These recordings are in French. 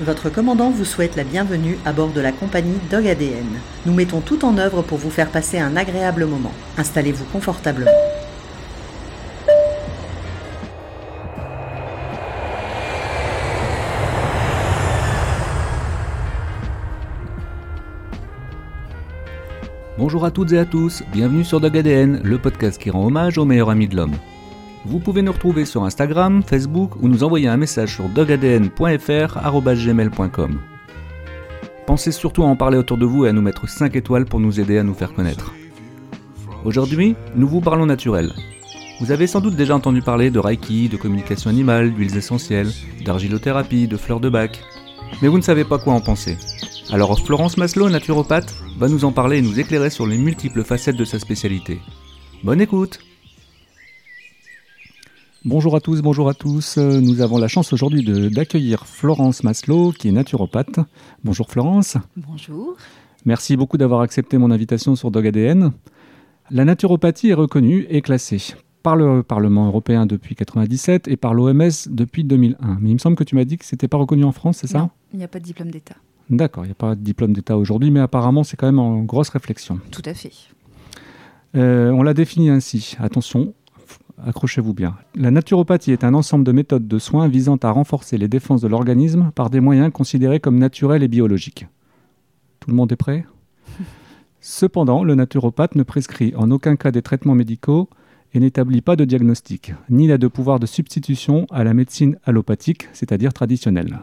Votre commandant vous souhaite la bienvenue à bord de la compagnie Dog ADN. Nous mettons tout en œuvre pour vous faire passer un agréable moment. Installez-vous confortablement. Bonjour à toutes et à tous, bienvenue sur Dog ADN, le podcast qui rend hommage au meilleur ami de l'homme. Vous pouvez nous retrouver sur Instagram, Facebook ou nous envoyer un message sur dogadn.fr.gmail.com. Pensez surtout à en parler autour de vous et à nous mettre 5 étoiles pour nous aider à nous faire connaître. Aujourd'hui, nous vous parlons naturel. Vous avez sans doute déjà entendu parler de Reiki, de communication animale, d'huiles essentielles, d'argilothérapie, de fleurs de bac. Mais vous ne savez pas quoi en penser. Alors Florence Maslow, naturopathe, va nous en parler et nous éclairer sur les multiples facettes de sa spécialité. Bonne écoute Bonjour à tous, bonjour à tous. Euh, Nous avons la chance aujourd'hui d'accueillir Florence Maslow, qui est naturopathe. Bonjour Florence. Bonjour. Merci beaucoup d'avoir accepté mon invitation sur Dog ADN. La naturopathie est reconnue et classée par le Parlement européen depuis 1997 et par l'OMS depuis 2001. Mais il me semble que tu m'as dit que c'était pas reconnu en France, c'est ça? Non, il n'y a pas de diplôme d'État. D'accord, il n'y a pas de diplôme d'État aujourd'hui, mais apparemment c'est quand même en grosse réflexion. Tout à fait. Euh, on l'a défini ainsi. Attention, accrochez-vous bien. La naturopathie est un ensemble de méthodes de soins visant à renforcer les défenses de l'organisme par des moyens considérés comme naturels et biologiques. Tout le monde est prêt? Cependant, le naturopathe ne prescrit en aucun cas des traitements médicaux et n'établit pas de diagnostic, ni n'a de pouvoir de substitution à la médecine allopathique, c'est-à-dire traditionnelle.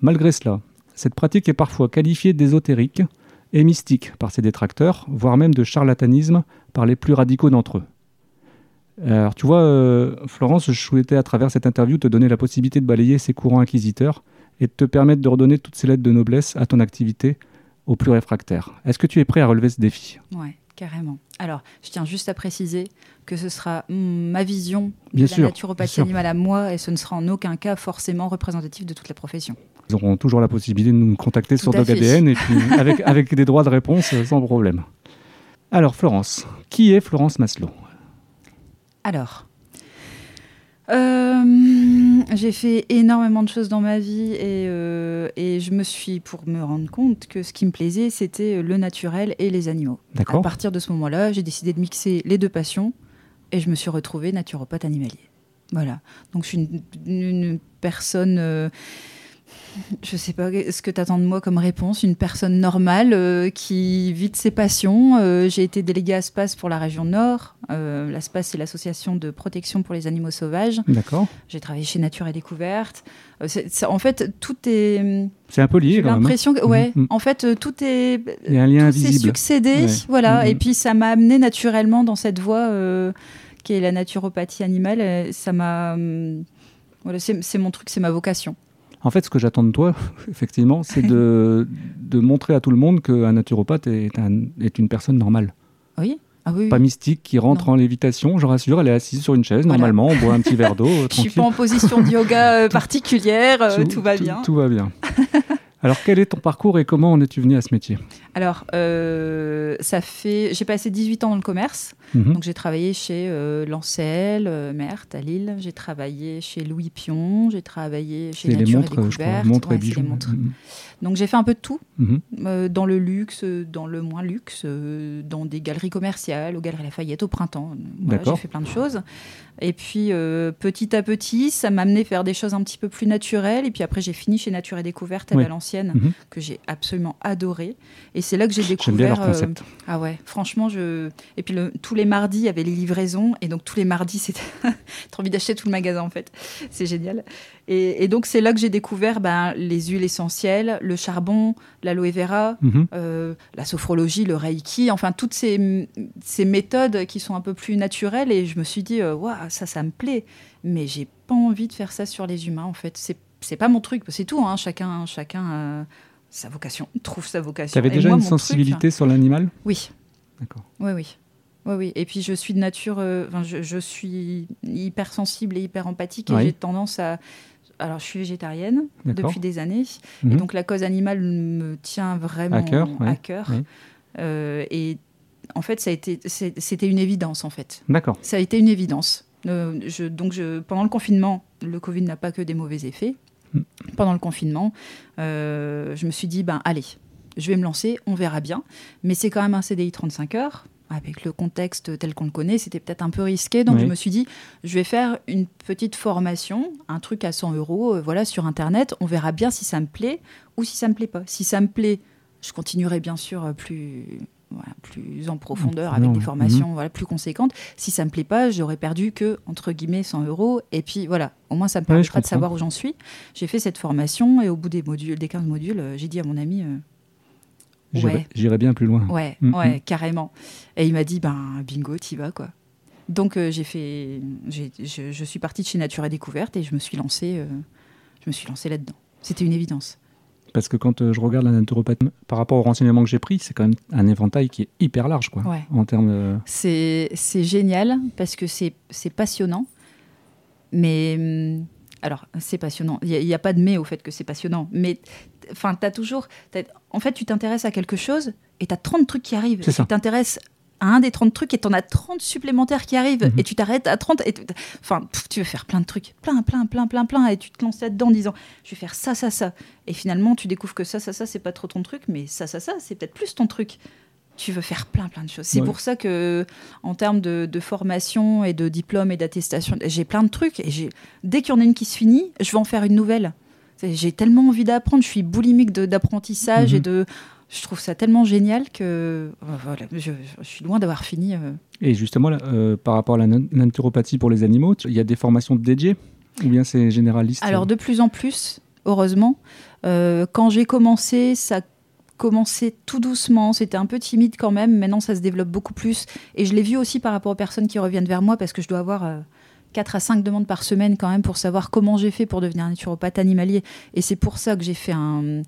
Malgré cela, cette pratique est parfois qualifiée d'ésotérique et mystique par ses détracteurs, voire même de charlatanisme par les plus radicaux d'entre eux. Alors tu vois, euh, Florence, je souhaitais à travers cette interview te donner la possibilité de balayer ces courants inquisiteurs et de te permettre de redonner toutes ces lettres de noblesse à ton activité aux plus réfractaires. Est-ce que tu es prêt à relever ce défi? Ouais, carrément. Alors, je tiens juste à préciser que ce sera mm, ma vision Bien de sûr, la naturopathie animale à moi et ce ne sera en aucun cas forcément représentatif de toute la profession. Ils auront toujours la possibilité de nous contacter Tout sur. DogADN et puis avec, avec des droits de réponse euh, sans problème. Alors Florence, qui est Florence Maslow? Alors, euh, j'ai fait énormément de choses dans ma vie et, euh, et je me suis, pour me rendre compte que ce qui me plaisait, c'était le naturel et les animaux. À D'accord partir de ce moment-là, j'ai décidé de mixer les deux passions et je me suis retrouvée naturopathe animalier. Voilà. Donc je suis une, une personne. euh, je sais pas ce que tu attends de moi comme réponse? Une personne normale euh, qui vit de ses passions. Euh, j'ai été déléguée à SPAS pour la région Nord. Euh, la SPAS, c'est l'association de protection pour les animaux sauvages. D'accord. J'ai travaillé chez Nature et Découverte. C'est- c'est- en fait, tout est. C'est un peu lié J'ai quand même. hein. l'impression que. Ouais, Mhm, mhm. en fait, tout est Il y a un lien tout s'est succédé, Ouais. voilà. Mhm. Et puis ça m'a amené naturellement dans cette voie qui est la naturopathie animale. Ça m'a, hum, voilà, c'est c'est mon truc, c'est ma vocation. En fait, ce que j'attends de toi, effectivement, c'est de, de montrer à tout le monde qu'un naturopathe est, un- est une personne normale. Oui. Ah oui. oui. Pas mystique, qui rentre Non. en lévitation. Je rassure, elle est assise sur une chaise, Voilà. normalement, on boit un petit verre d'eau, euh, Je suis tranquille. pas en position de yoga euh, particulière. euh, tout, va bien. Tout, va bien. Alors, quel est ton parcours et comment en es-tu venu à ce métier? Alors, euh, ça fait, j'ai passé 18 ans dans le commerce. Mhm. Donc j'ai travaillé chez euh, Lancel, euh, Merthe à Lille. J'ai travaillé chez Louis Pion. J'ai travaillé chez les Nature montres, et Découverte. montres Ouais, et bijoux. les montres. Mhm. Donc j'ai fait un peu de tout. Mhm. Euh, dans le luxe, dans le moins luxe, dans des galeries commerciales, aux Galeries Lafayette au printemps. Voilà, j'ai fait plein de choses. Et puis petit à petit, ça m'a amené faire des choses un petit peu plus naturelles. Et puis après, j'ai fini chez Nature et Découverte à Oui. Valenciennes, que j'ai absolument adoré. Et c'est là que j'ai J'aime bien découvert. leur concept. euh, ah ouais, franchement, je. Et puis le- tous les mardis, il y avait les livraisons. Et donc tous les mardis, c'était. Trop envie d'acheter tout le magasin en fait. C'est génial. Et, et donc c'est là que j'ai découvert ben, les huiles essentielles, le charbon, l'aloe vera, Mhm. euh, la sophrologie, le reiki, enfin toutes ces, ces méthodes qui sont un peu plus naturelles. Et je me suis dit, euh, waouh, ça, ça me plaît. Mais j'ai pas envie de faire ça sur les humains en fait. C'est pas mon truc. C'est tout. Hein. Chacun, chacun sa vocation, trouve sa vocation. Tu avais déjà moi, une truc- sensibilité sur l'animal? Oui. D'accord. Oui, oui. Oui, oui. Et puis je suis de nature, euh, je, je suis hypersensible et hyper empathique et Oui. j'ai tendance à. Alors, je suis végétarienne depuis des années. Mhm. Et donc, la cause animale me tient vraiment À cœur, ouais. à cœur. Euh, et en fait, ça a été, c'était une évidence, en fait. D'accord. Ça a été une évidence. Euh, je, donc, je, pendant le confinement, le Covid n'a pas que des mauvais effets. Pendant le confinement. Euh, je me suis dit, ben allez, je vais me lancer, on verra bien. Mais c'est quand même un CDI 35 heures. Avec le contexte tel qu'on le connaît, c'était peut-être un peu risqué. Donc Oui. je me suis dit, je vais faire une petite formation, un truc à 100 euros, euh, voilà, sur Internet. On verra bien si ça me plaît ou si ça me plaît pas. Si ça me plaît, je continuerai bien sûr euh, plus, voilà, plus en profondeur avec Non, des ouais. formations Mhm. voilà, plus conséquentes. Si ça me plaît pas, j'aurais perdu que, entre guillemets, 100 euros. Et puis voilà, au moins ça me Ouais, permettra de comprends. savoir où j'en suis. J'ai fait cette formation et au bout des, modules, des 15 modules, euh, j'ai dit à mon ami, euh, J'irai Ouais. j'irai bien plus loin. ouais, Mhm. ouais, carrément. Et il m'a dit, ben bingo, t'y vas quoi. Donc euh, j'ai fait, je, je suis partie de chez Nature et Découverte et je me suis lancée, euh, je me suis lancée là-dedans. C'était une évidence. Parce que quand euh, je regarde la naturopathie, par rapport aux renseignements que j'ai pris, c'est quand même un éventail qui est hyper large, quoi. Ouais. En termes de... C'est c'est génial parce que c'est c'est passionnant. Mais hum, alors, c'est passionnant. Il n'y a, pas de mais au fait que c'est passionnant. Mais enfin, tu as toujours. t'as- en fait, tu t'intéresses à quelque chose et tu as 30 trucs qui arrivent. C'est ça. Tu t'intéresses à un des 30 trucs et tu en as 30 supplémentaires qui arrivent. Mhm. Et tu t'arrêtes à 30. Et tu- enfin, pff, tu veux faire plein de trucs. Plein, plein, plein, plein, plein. Et tu te lances là-dedans en disant je vais faire ça, ça, ça. Et finalement, tu découvres que ça, ça, ça, c'est pas trop ton truc. Mais ça, ça, ça, c'est peut-être plus ton truc. Tu veux faire plein, plein de choses. C'est Ouais. pour ça que, en termes de, de formation et de diplôme et d'attestation, j'ai plein de trucs. Et j'ai- dès qu'il y en a une qui se finit, je vais en faire une nouvelle. J'ai tellement envie d'apprendre. Je suis boulimique d'apprentissage Mhm. et de. Je trouve ça tellement génial que euh, voilà, je, je suis loin d'avoir fini. euh. Et justement, là, euh, par rapport à la nat- naturopathie pour les animaux, il y a des formations dédiées Ou bien c'est généraliste? Alors de plus en plus, heureusement. Quand j'ai commencé, ça commençait tout doucement, c'était un peu timide quand même, maintenant ça se développe beaucoup plus. Et je l'ai vu aussi par rapport aux personnes qui reviennent vers moi, parce que je dois avoir euh, 4 à 5 demandes par semaine quand même pour savoir comment j'ai fait pour devenir naturopathe animalier. Et c'est pour ça que j'ai fait un,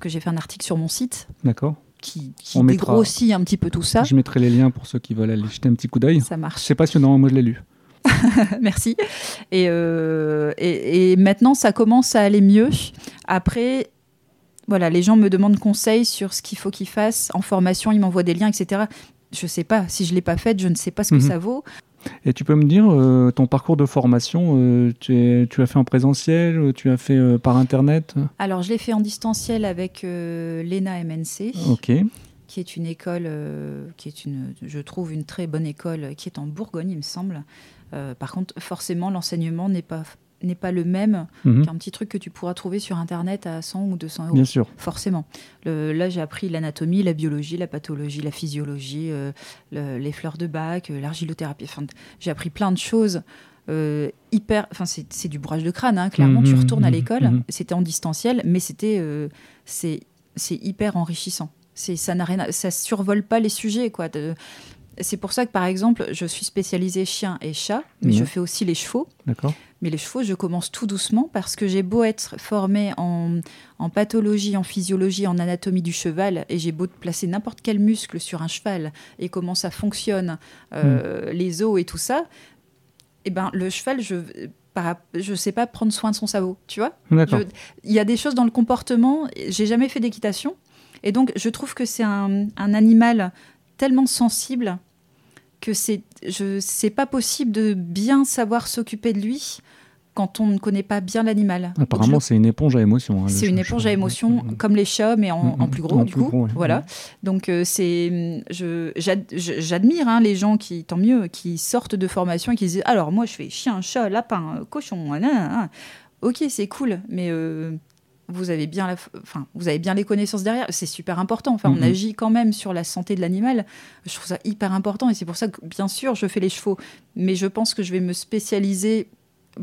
que j'ai fait un article sur mon site D'accord. qui, qui On mettra- dégrossit un petit peu tout ça. Je mettrai les liens pour ceux qui veulent aller jeter un petit coup d'œil. Ça marche. C'est passionnant, moi je l'ai lu. Merci. Et, euh, et, et maintenant, ça commence à aller mieux. Après, voilà, les gens me demandent conseil sur ce qu'il faut qu'ils fassent en formation, ils m'envoient des liens, etc. Je sais pas. Si je l'ai pas faite, je ne sais pas ce que Mhm. ça vaut. Et tu peux me dire, euh, ton parcours de formation, euh, tu, es- tu as fait en présentiel, euh, tu as fait euh, par Internet? Alors, je l'ai fait en distanciel avec l'ENA MNC, qui est une école, qui est une, je trouve, une très bonne école, qui est en Bourgogne, il me semble. Par contre, forcément, l'enseignement n'est pas n'est pas le même Mhm. qu'un petit truc que tu pourras trouver sur Internet à 100 ou 200 euros. Bien sûr. Forcément. Le- là, j'ai appris l'anatomie, la biologie, la pathologie, la physiologie, euh, le- les fleurs de bac, euh, l'argilothérapie. Enfin, j'ai appris plein de choses. euh, hyper, enfin c'est c'est du bourrage de crâne, hein, clairement. Mhm, tu retournes à mhm, l'école, mhm. c'était en distanciel, mais c'était c'est c'est hyper enrichissant. C'est ça n'a rien, ça survole pas les sujets quoi. De- c'est pour ça que par exemple, je suis spécialisée chien et chat, mais Mhm. je fais aussi les chevaux. D'accord. Mais les chevaux, je commence tout doucement parce que j'ai beau être formée en, en pathologie, en physiologie, en anatomie du cheval, et j'ai beau placer n'importe quel muscle sur un cheval et comment ça fonctionne, euh, les os et tout ça, et ben le cheval, je je sais pas prendre soin de son sabot, tu vois? Il y a des choses dans le comportement. J'ai jamais fait d'équitation, et donc je trouve que c'est un, un animal tellement sensible que c'est je c'est pas possible de bien savoir s'occuper de lui quand on ne connaît pas bien l'animal. Apparemment, c'est une éponge à émotions. hein, c'est une éponge à émotion, Mhm. comme les chats, mais en, en plus gros, En du plus coup. gros, ouais. Voilà. Donc, euh, c'est. J'admire hein, les gens qui, tant mieux, qui sortent de formation et qui disent Alors, moi, je fais chien, chat, lapin, cochon. nan, nan, nan. Ok, c'est cool, mais. euh, vous avez, bien la, enfin, vous avez bien les connaissances derrière, c'est super important. Enfin, on Mhm. agit quand même sur la santé de l'animal. Je trouve ça hyper important et c'est pour ça que, bien sûr, je fais les chevaux. Mais je pense que je vais me spécialiser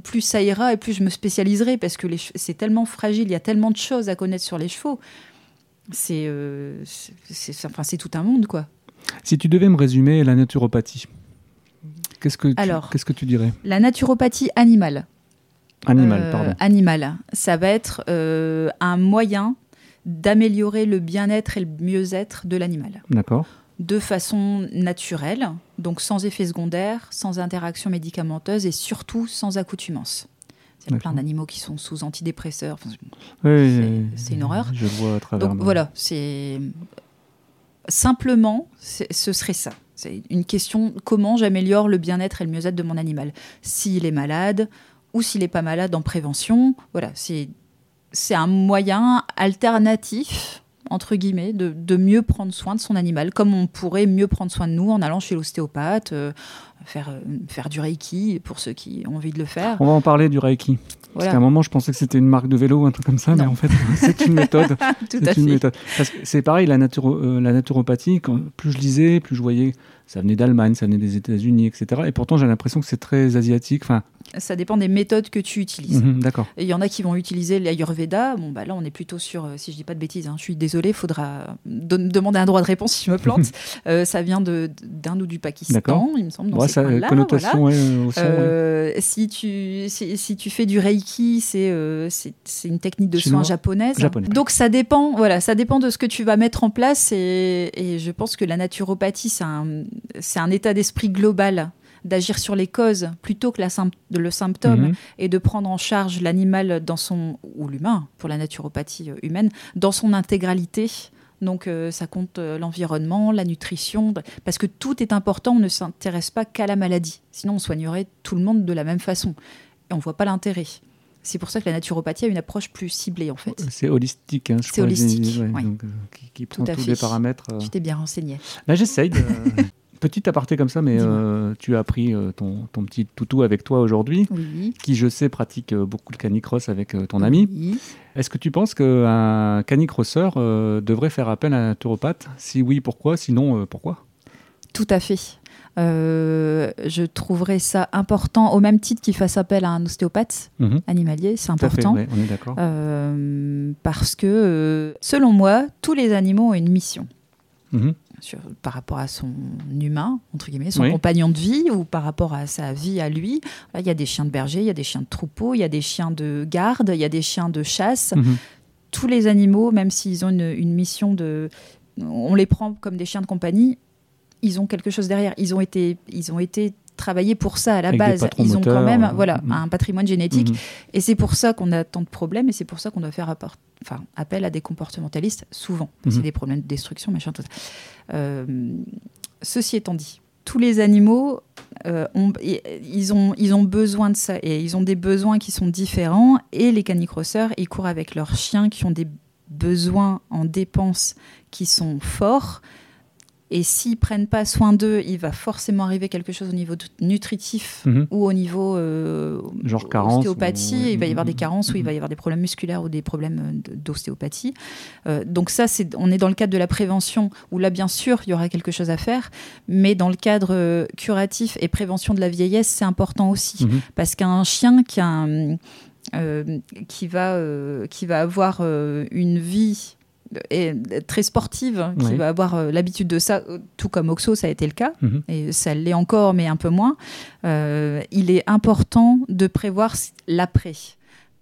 plus ça ira et plus je me spécialiserai parce que c'est tellement fragile, il y a tellement de choses à connaître sur les chevaux. C'est euh, c'est- c'est enfin, c'est tout un monde, quoi. Si tu devais me résumer la naturopathie, qu'est-ce que tu, Alors. qu'est-ce que tu dirais? La naturopathie animale. Animal, Euh, pardon. Animal, ça va être euh, un moyen d'améliorer le bien-être et le mieux-être de l'animal D'accord. de façon naturelle, donc sans effet secondaire, sans interaction médicamenteuse et surtout sans accoutumance. Il y a plein d'animaux qui sont sous antidépresseurs. Enfin, Oui, C'est- une horreur. Je vois à travers. Donc moi. voilà, c'est simplement, ce serait ça. C'est une question comment j'améliore le bien-être et le mieux-être de mon animal? S'il est malade ou s'il n'est pas malade en prévention, voilà, c'est un moyen alternatif entre guillemets, de, de, mieux prendre soin de son animal, comme on pourrait mieux prendre soin de nous en allant chez l'ostéopathe, euh, faire, euh, faire du reiki pour ceux qui ont envie de le faire. On va en parler du reiki. Parce qu'à un moment, je pensais que c'était une marque de vélo ou un truc comme ça, mais en fait, c'est une méthode. Tout à une fait. C'est pareil, la, naturo, euh, la naturopathie, quand, plus je lisais, plus je voyais ça venait d'Allemagne, ça venait des États-Unis, etc. Et pourtant, j'ai l'impression que c'est très asiatique. Enfin, ça dépend des méthodes que tu utilises. Mhm, d'accord. Il y en a qui vont utiliser l'Ayurveda. Bon, bah là, on est plutôt sur, euh, si je dis pas de bêtises, hein, je suis désolée, il faudra demander un droit de réponse si je me plante. Euh, ça vient d'Inde ou du Pakistan, il me semble. Dans ça, -là, connotation au son, euh, si, tu, si, tu fais du Reiki, c'est c'est une technique de soins japonaise. Donc ça dépend, voilà, ça dépend de ce que tu vas mettre en place. Et, et je pense que la naturopathie, c'est un, un état d'esprit global d'agir sur les causes plutôt que la le symptôme mhm. et de prendre en charge l'animal dans son ou l'humain pour la naturopathie euh, humaine dans son intégralité. Donc euh, ça compte euh, l'environnement, la nutrition, parce que tout est important. On ne s'intéresse pas qu'à la maladie. Sinon, on soignerait tout le monde de la même façon. Et on ne voit pas l'intérêt. C'est pour ça que la naturopathie a une approche plus ciblée en fait. C'est holistique. Hein, c'est holistique. qui, prend tous les paramètres. Tu t'es bien renseigné. Là, j'essaye de. Petit aparté comme ça, mais euh, tu as pris euh, ton, ton, petit toutou avec toi aujourd'hui, qui je sais pratique euh, beaucoup le canicross avec ton ami. Est-ce que tu penses qu'un canicrosseur devrait faire appel à un naturopathe? Si oui, pourquoi? Sinon, pourquoi? Tout à fait. je trouverais ça important, au même titre qu'il fasse appel à un ostéopathe mhm. animalier, c'est important. on est d'accord. parce que, selon moi, tous les animaux ont une mission. Mhm par rapport à son humain, entre guillemets, son compagnon de vie, ou par rapport à sa vie à lui. il y a des chiens de berger, il y a des chiens de troupeau, il y a des chiens de garde, il y a des chiens de chasse. Mhm. Tous les animaux, même s'ils ont une, mission de... On les prend comme des chiens de compagnie, ils ont quelque chose derrière. Ils ont été, ils ont été travaillés pour ça à la base. Ils ont quand même voilà, mhm. un patrimoine génétique. Mhm. Et c'est pour ça qu'on a tant de problèmes et c'est pour ça qu'on doit faire apport enfin, appel à des comportementalistes, souvent. C'est mhm. des problèmes de destruction, machin, tout ça. Euh, ceci étant dit, tous les animaux, euh, ont, ils, ont, ils ont besoin de ça et ils ont des besoins qui sont différents. Et les canicrosseurs, ils courent avec leurs chiens qui ont des besoins en dépenses qui sont forts. Et s'ils prennent pas soin d'eux, il va forcément arriver quelque chose au niveau nutritif mhm. ou au niveau euh, genre carence, ostéopathie. Il va y avoir des carences ou il va y avoir des problèmes musculaires ou des problèmes euh, d'ostéopathie. Euh, donc ça, c'est, on est dans le cadre de la prévention où là, bien sûr, il y aura quelque chose à faire, mais dans le cadre curatif et prévention de la vieillesse, c'est important aussi mhm. parce qu'un chien qui a qui va qui va avoir une vie et très sportive, qui va avoir euh, l'habitude de ça, tout comme Oxo, ça a été le cas, mhm. et ça l'est encore, mais un peu moins, euh, il est important de prévoir l'après.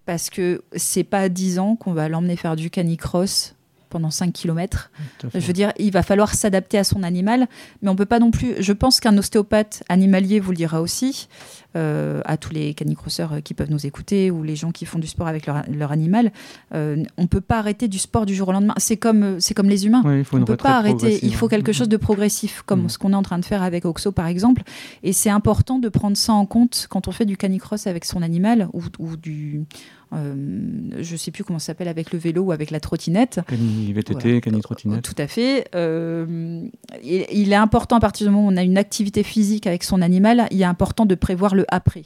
Parce que c'est pas à 10 ans qu'on va l'emmener faire du canicross pendant 5 km. Je veux dire, il va falloir s'adapter à son animal, mais on peut pas non plus. Je pense qu'un ostéopathe animalier vous le dira aussi, euh, à tous les canicrosseurs euh, qui peuvent nous écouter ou les gens qui font du sport avec leur, animal. Euh, on peut pas arrêter du sport du jour au lendemain. C'est comme, c'est comme les humains. faut on peut pas arrêter. Il faut quelque chose de progressif, comme mm. ce qu'on est en train de faire avec Oxo par exemple. Et c'est important de prendre ça en compte quand on fait du canicross avec son animal ou, ou du euh, je ne sais plus comment ça s'appelle avec le vélo ou avec la trottinette. Cani VTT, cani trottinette. Tout à fait. Euh, il, est important à partir du moment où on a une activité physique avec son animal, il est important de prévoir le après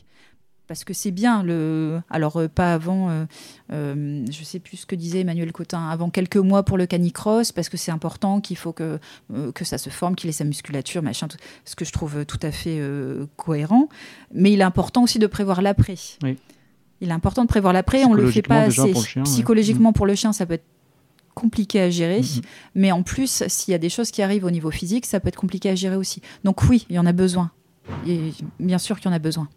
parce que c'est bien le alors euh, pas avant je je sais plus ce que disait Emmanuel Cotin avant quelques mois pour le canicross parce que c'est important qu'il faut que que ça se forme qu'il ait sa musculature machin ce que je trouve tout à fait cohérent mais il est important aussi de prévoir l'après oui. Il est important de prévoir l'après, on le fait pas assez. Psychologiquement, mm. pour le chien, ça peut être compliqué à gérer, mm, mm. mais en plus, s'il y a des choses qui arrivent au niveau physique, ça peut être compliqué à gérer aussi. Donc oui, il y en a besoin. Et bien sûr qu'il y en a besoin.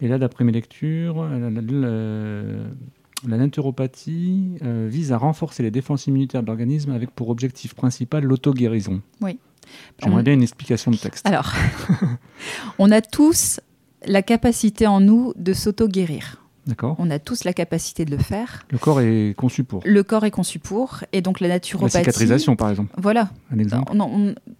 Et là, d'après mes lectures, la, naturopathie euh, vise à renforcer les défenses immunitaires de l'organisme avec pour objectif principal l'auto-guérison. Oui. J'aimerais bien une explication de texte. Alors, on a tous la capacité en nous de s'auto-guérir. On a tous la capacité de le faire. Le corps est conçu pour. Le corps est conçu pour, et donc la naturopathie. La cicatrisation, par exemple. Voilà. Un exemple.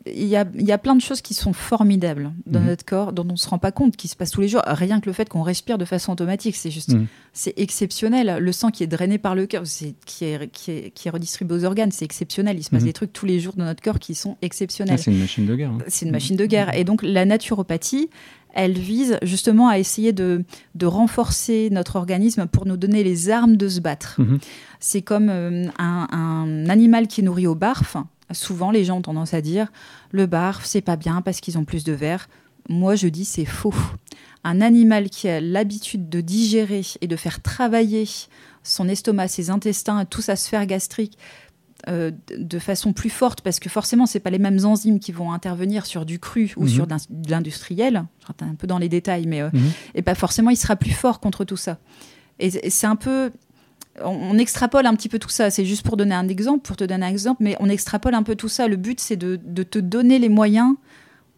Il y a, y a plein de choses qui sont formidables dans Mhm. notre corps, dont on ne se rend pas compte, qui se passent tous les jours. Rien que le fait qu'on respire de façon automatique, c'est juste, Mhm. c'est exceptionnel. Le sang qui est drainé par le cœur, qui, est, qui, est, qui est redistribué aux organes, c'est exceptionnel. Il se passe Mhm. des trucs tous les jours dans notre corps qui sont Ah, exceptionnels. c'est une machine de guerre. hein. c'est une machine de guerre. Et donc la naturopathie, elle vise justement à essayer de, de renforcer notre organisme pour nous donner les armes de se battre. Mhm. C'est comme euh, un, un animal qui est nourri au barf. Souvent, les gens ont tendance à dire le barf, c'est pas bien parce qu'ils ont plus de verre. Moi, je dis c'est faux. Un animal qui a l'habitude de digérer et de faire travailler son estomac, ses intestins, toute sa sphère gastrique euh, de- façon plus forte, parce que forcément, c'est pas les mêmes enzymes qui vont intervenir sur du cru ou Mhm. sur d'in- de l'industriel. Je rentre un peu dans les détails, mais euh, Mhm. et pas forcément, il sera plus fort contre tout ça. Et et c'est un peu, on, on extrapole un petit peu tout ça. C'est juste pour donner un exemple, pour te donner un exemple, mais on extrapole un peu tout ça. Le but, c'est de, de te donner les moyens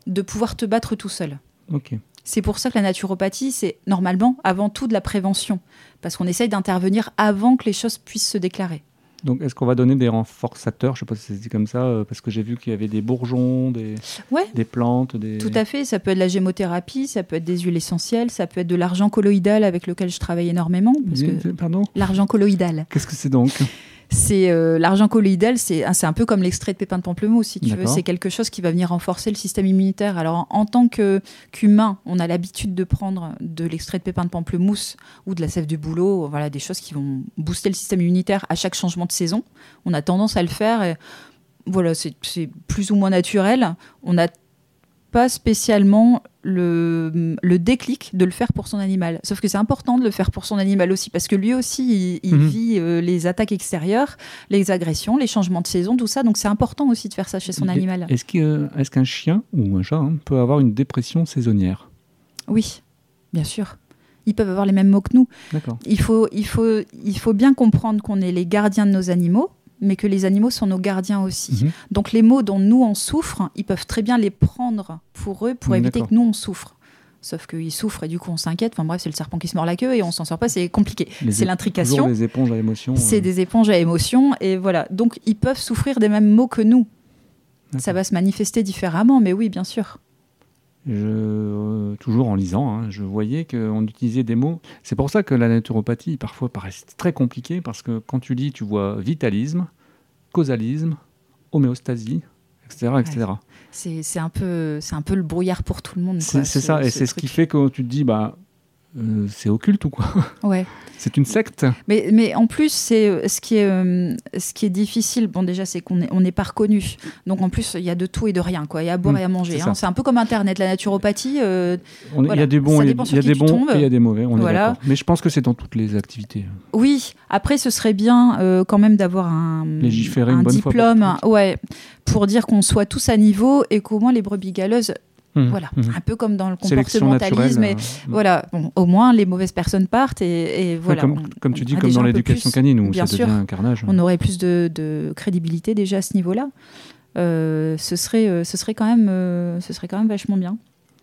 de pouvoir te battre tout seul. Ok. C'est pour ça que la naturopathie, c'est normalement avant tout de la prévention, parce qu'on essaye d'intervenir avant que les choses puissent se déclarer. Donc, est-ce qu'on va donner des renforçateurs? Je sais pas si c'est dit comme ça, euh, parce que j'ai vu qu'il y avait des bourgeons, des, Ouais. des plantes, des. Tout à fait, ça peut être de la gémothérapie, ça peut être des huiles essentielles, ça peut être de l'argent colloïdal avec lequel je travaille énormément. Parce que Pardon? l'argent colloïdal, Qu'est-ce que c'est donc? C'est euh, l'argent colloïdal, c'est un peu comme l'extrait de pépins de pamplemousse, si tu veux. C'est quelque chose qui va venir renforcer le système immunitaire. Alors, en, en tant que- qu'humain, on a l'habitude de prendre de l'extrait de pépins de pamplemousse ou de la sève de bouleau, voilà, des choses qui vont booster le système immunitaire à chaque changement de saison. On a tendance à le faire. Et, voilà, c'est plus ou moins naturel. On n'a pas spécialement le, le déclic de le faire pour son animal. Sauf que c'est important de le faire pour son animal aussi, parce que lui aussi, il, il Mhm. vit euh, les attaques extérieures, les agressions, les changements de saison, tout ça. Donc c'est important aussi de faire ça chez son animal. Est-ce qu'un chien ou un chat hein, peut avoir une dépression saisonnière? Oui, bien sûr. Ils peuvent avoir les mêmes mots que nous. Il faut, il faut, il faut bien comprendre qu'on est les gardiens de nos animaux, mais que les animaux sont nos gardiens aussi. Mhm. Donc les mots dont nous on souffre, ils peuvent très bien les prendre pour eux pour Mm, éviter que nous on souffre. Sauf qu'ils souffrent et du coup on s'inquiète. Enfin bref, c'est le serpent qui se mord la queue et on s'en sort pas, c'est compliqué. C'est l'intrication, des éponges à émotions. c'est euh, des éponges à émotions et voilà. Donc ils peuvent souffrir des mêmes mots que nous. Ça va se manifester différemment, mais oui, bien sûr. Je, euh, toujours en lisant, hein, je voyais qu'on utilisait des mots. C'est pour ça que la naturopathie parfois paraît très compliquée parce que quand tu lis, tu vois vitalisme, causalisme, homéostasie, etc. etc. C'est c'est un peu, c'est un peu le brouillard pour tout le monde. C'est ce- ça, et ce c'est ce truc. qui fait que tu te dis, bah, euh, c'est occulte ou quoi? Ouais. C'est une secte? Mais, mais en plus, c'est euh, ce qui est euh, ce qui est difficile. Bon, déjà, c'est qu'on n'est on n'est pas reconnu. Donc en plus, il y a de tout et de rien, quoi. Il y a à boire Mm, et à manger. c'est hein. C'est un peu comme Internet, la naturopathie. euh, Il y a des bons, il y a- y des bons il y a des mauvais, on Voilà. Mais je pense que c'est dans toutes les activités. Oui. Après, ce serait bien quand même d'avoir un, un diplôme, ouais, pour dire qu'on soit tous à niveau et qu'au moins les brebis galeuses, Mhm, voilà, mhm. un peu comme dans le comportementalisme. et- euh, voilà, bon, au moins les mauvaises personnes partent et, voilà. comme, on- comme tu on dis, comme dans l'éducation canine où bien ça sûr. devient un carnage. on aurait plus de, de crédibilité déjà à ce niveau-là. Euh, ce, serait, euh, ce, serait quand même, ce serait quand même vachement bien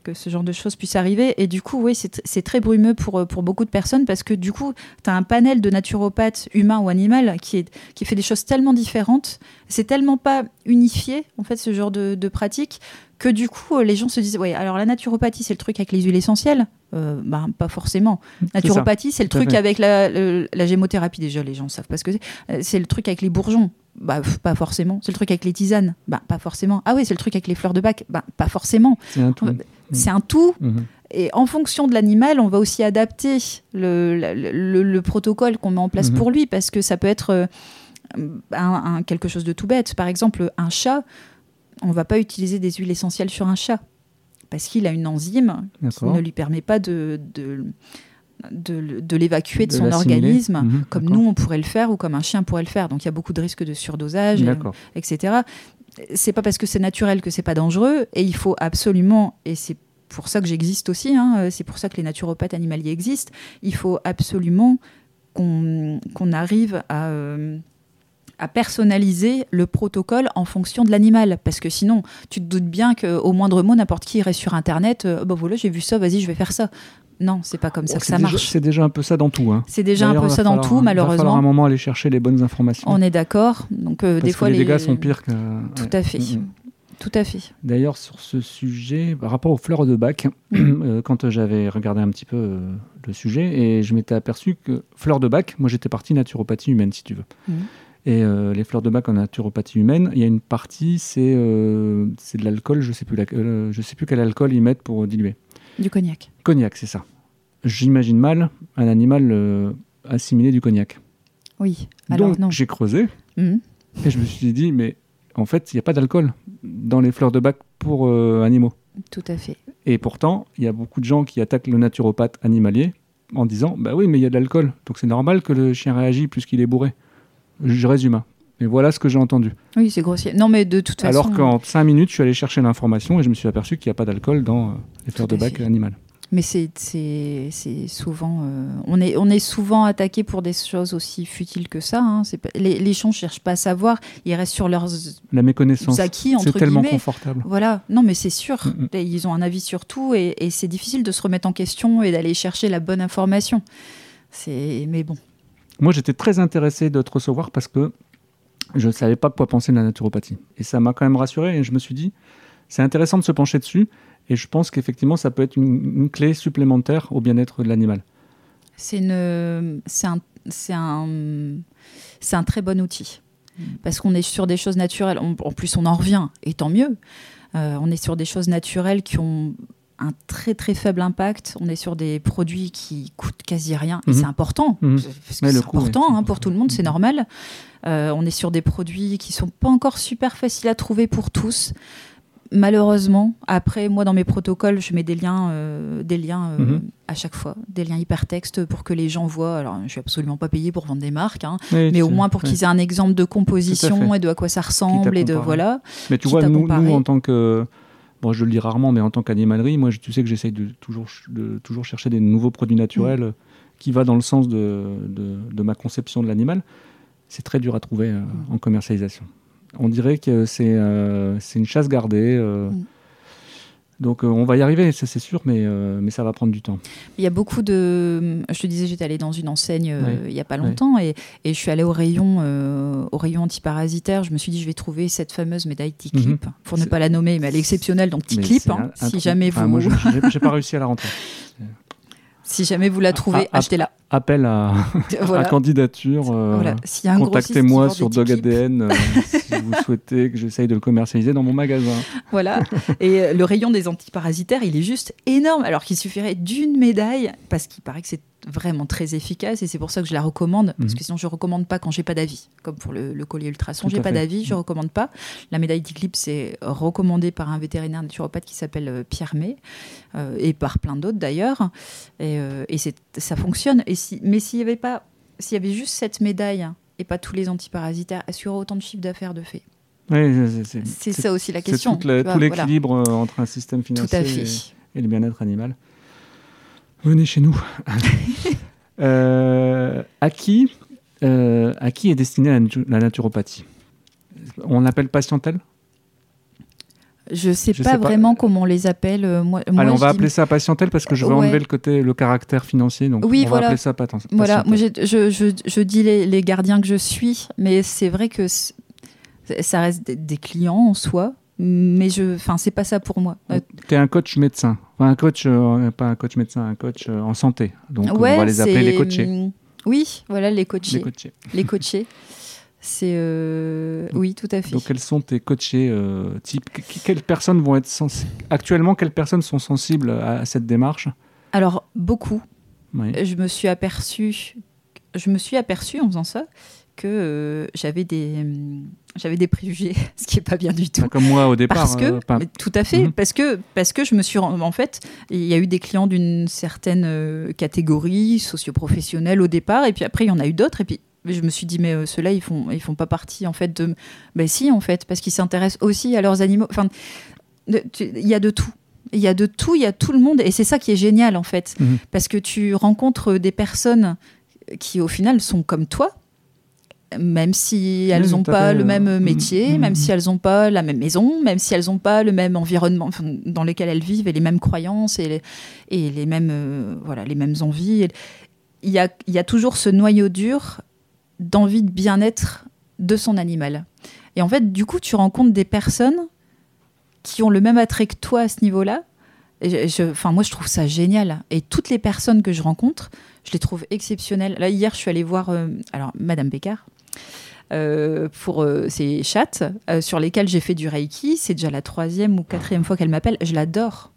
que ce genre de choses puisse arriver. Et du coup, oui, c'est très brumeux pour, pour beaucoup de personnes parce que du coup, tu as un panel de naturopathes humains ou animal qui, est, qui fait des choses tellement différentes. C'est tellement pas unifié, en fait, ce genre de, de pratique, que du coup, euh, les gens se disent, ouais, alors la naturopathie, c'est le truc avec les huiles essentielles euh, ben, Pas forcément. Naturopathie, c'est le tout truc fait. avec la, le- la gémothérapie, déjà, les gens savent pas ce que c'est. Euh, C'est le truc avec les bourgeons. Bah, pff, pas forcément. C'est le truc avec les tisanes. Bah, pas forcément. Ah oui, c'est le truc avec les fleurs de bac. Bah, pas forcément. C'est un tout. Ouais, C'est un tout. Mhm. Et en fonction de l'animal, on va aussi adapter le, le- le- le protocole qu'on met en place Mhm. pour lui, parce que ça peut être un- un- quelque chose de tout bête. Par exemple, un chat, on va pas utiliser des huiles essentielles sur un chat, parce qu'il a une enzyme qui ne lui permet pas de, de, de, de l'évacuer de, De son organisme, Mhm, comme nous, on pourrait le faire, ou comme un chien pourrait le faire. Donc il y a beaucoup de risques de surdosage. et- D'accord. etc. C'est pas parce que c'est naturel que c'est pas dangereux et il faut absolument et c'est pour ça que j'existe aussi, hein, euh, c'est pour ça que les naturopathes animaliers existent. Il faut absolument qu'on qu'on arrive à, euh, à personnaliser le protocole en fonction de l'animal. Parce que sinon, tu te doutes bien qu'au moindre mot, n'importe qui irait sur Internet, euh, bah voilà, j'ai vu ça, vas-y, je vais faire ça. Non, c'est pas comme ça Oh, que ça déjà- marche. C'est déjà un peu ça dans tout. Hein. C'est déjà un peu ça dans tout, Il va falloir malheureusement. un moment aller chercher les bonnes informations. On est d'accord. Donc, euh, parce des que fois, les dégâts sont pires que. Tout ouais. à fait. Mhm. Tout à fait. D'ailleurs, sur ce sujet, par rapport aux fleurs de bac, euh, quand j'avais regardé un petit peu euh, le sujet, et je m'étais aperçu que fleurs de bac, moi j'étais parti naturopathie humaine, si tu veux. Mhm. Et euh, les fleurs de bac en naturopathie humaine, il y a une partie, c'est euh, de l'alcool, je sais plus euh, je sais plus quel alcool ils mettent pour diluer. Du cognac. Cognac, c'est ça. J'imagine mal un animal assimiler du cognac. Oui. Alors Donc non. j'ai creusé Mhm. et je me suis dit, mais en fait, il n'y a pas d'alcool dans les fleurs de bac pour animaux. Tout à fait. Et pourtant, il y a beaucoup de gens qui attaquent le naturopathe animalier en disant Bah oui, mais il y a de l'alcool, donc c'est normal que le chien réagisse puisqu'il est bourré. Je résume. Mais voilà ce que j'ai entendu. Oui, c'est grossier. Non, mais de toute façon. Alors qu'en 5 minutes, je suis allé chercher l'information et je me suis aperçu qu'il n'y a pas d'alcool dans euh, les fleurs de bac animales. Mais c'est souvent. euh, on, est, on est souvent attaqué pour des choses aussi futiles que ça. hein. Pas- les, les gens ne cherchent pas à savoir. Ils restent sur leurs La méconnaissance, acquis, entre c'est tellement guillemets. confortable. Voilà, non mais c'est sûr, Mm, mm. Ils ont un avis sur tout et, et c'est difficile de se remettre en question et d'aller chercher la bonne information. Mais bon, Moi, j'étais très intéressé de te recevoir parce que je ne savais pas quoi penser de la naturopathie. Et ça m'a quand même rassuré et je me suis dit, c'est intéressant de se pencher dessus et je pense qu'effectivement, ça peut être une, clé supplémentaire au bien-être de l'animal. c'est un, un, un très bon outil parce qu'on est sur des choses naturelles. En plus, on en revient et tant mieux. Euh, on est sur des choses naturelles qui ont un très très faible impact. On est sur des produits qui coûtent quasi rien et Mhm. c'est important Mhm. parce que c'est coût, important hein, pour tout le monde, c'est Mhm. normal. Euh, on est sur des produits qui sont pas encore super faciles à trouver pour tous. Malheureusement, après, moi dans mes protocoles, je mets des liens, euh, des liens euh, Mhm. à chaque fois, des liens hypertextes pour que les gens voient. Alors, je suis absolument pas payée pour vendre des marques, hein, Oui, mais au moins pour ouais. qu'ils aient un exemple de composition et de à quoi ça ressemble et de voilà. Mais tu vois, nous, nous, en tant que. Bon, je le dis rarement, mais en tant qu'animalerie, moi, je- tu sais que j'essaye de toujours, de toujours chercher des nouveaux produits naturels Mm. qui va dans le sens de, de, de ma conception de l'animal. C'est très dur à trouver euh, Mm. en commercialisation. On dirait que c'est euh, une chasse gardée. euh, Mm. Donc, euh, on va y arriver, ça c'est sûr, mais, euh, mais ça va prendre du temps. Il y a beaucoup de. Je te disais, j'étais allée dans une enseigne euh, il y a pas longtemps et, et je suis allée au rayon, au rayon antiparasitaire. Je me suis dit, je vais trouver cette fameuse médaille T-Clip, pour ne pas la nommer, mais elle est exceptionnelle. Donc T-Clip, hein, si jamais vous, moi, je- j'ai pas réussi à la rentrer. si jamais vous la trouvez, Ah, ah, achetez-la. Appel à, voilà. à candidature. euh, Voilà. Qui Contactez-moi sur DogADN euh, si vous souhaitez que j'essaye de le commercialiser dans mon magasin. Voilà. Et euh, le rayon des antiparasitaires, il est juste énorme. Alors qu'il suffirait d'une médaille, parce qu'il paraît que c'est vraiment très efficace. Et c'est pour ça que je la recommande. Parce Mhm. que sinon, je recommande pas quand j'ai pas d'avis. Comme pour le, le collier ultrason, j'ai pas d'avis, je recommande pas. La médaille T-Clip, c'est recommandé par un vétérinaire naturopathe qui s'appelle euh, Pierre May. euh, et par plein d'autres d'ailleurs. Et, euh, et c'est- ça fonctionne. Et si, mais s'il y avait pas, s'il y avait juste cette médaille et pas tous les antiparasitaires, est-ce qu'il y aurait autant de chiffre d'affaires de fait? Oui, c'est- c'est- C'est c'est- ça aussi la c'est question. vois, tout l'équilibre euh, entre un système financier et le bien-être animal. Venez chez nous. Euh, à, qui, euh, à qui est destinée la, natu- la naturopathie? On l'appelle patientèle? Je sais pas sais pas. vraiment comment on les appelle. euh, Moi, on va dis- appeler ça patientèle parce que je Ouais. enlever le côté, le caractère financier. Donc Oui, on voilà. va appeler ça Voilà, patientèle. moi j'ai- je, je, je dis les, les gardiens que je suis, mais c'est vrai que ça reste des- des clients en soi, mais je, enfin c'est pas ça pour moi. Euh, Tu es un coach médecin. Enfin, un coach, euh, pas un coach médecin, un coach euh, en santé. Donc on va les appeler les coachés. Oui, voilà les coachés. Les coachés. Les coachés. C'est euh, oui, tout à fait. Donc, quels sont tes coachés euh, type que- que- Quelles personnes vont être sensi- actuellement Quelles personnes sont sensibles à, cette démarche? Alors beaucoup. Oui. Je me suis aperçue, je me suis aperçue en faisant ça que euh, j'avais des, hum, j'avais des préjugés, ce qui est pas bien du tout. Pas Comme moi au départ. Parce que, euh, pas- tout à fait, Mhm. parce que parce que je me suis en fait, il y a eu des clients d'une certaine euh, catégorie socio-professionnelle au départ, et puis après il y en a eu d'autres, et puis je me suis dit mais euh, ceux-là ils font ils font pas partie en fait de, ben si en fait parce qu'ils s'intéressent aussi à leurs animaux. Enfin, il y a de tout. Il y a de tout, il y a tout le monde, et c'est ça qui est génial en fait, Mhm. parce que tu rencontres des personnes qui au final sont comme toi, même si elles n'ont pas fait, le même mm, métier, mm, même mm. si elles n'ont pas la même maison, même si elles n'ont pas le même environnement dans lequel elles vivent et les mêmes croyances et les, et les mêmes euh, voilà les mêmes envies. Il y a, il y a toujours ce noyau dur d'envie de bien-être de son animal. Et en fait, du coup, tu rencontres des personnes qui ont le même attrait que toi à ce niveau-là. Et je- je- Enfin, moi, je trouve ça génial. Et toutes les personnes que je rencontre, je les trouve exceptionnelles. Là, hier, je suis allée voir euh, alors Madame Pécard euh, pour euh, ses chattes euh, sur lesquelles j'ai fait du reiki. C'est déjà la troisième ou quatrième fois qu'elle m'appelle. Je l'adore.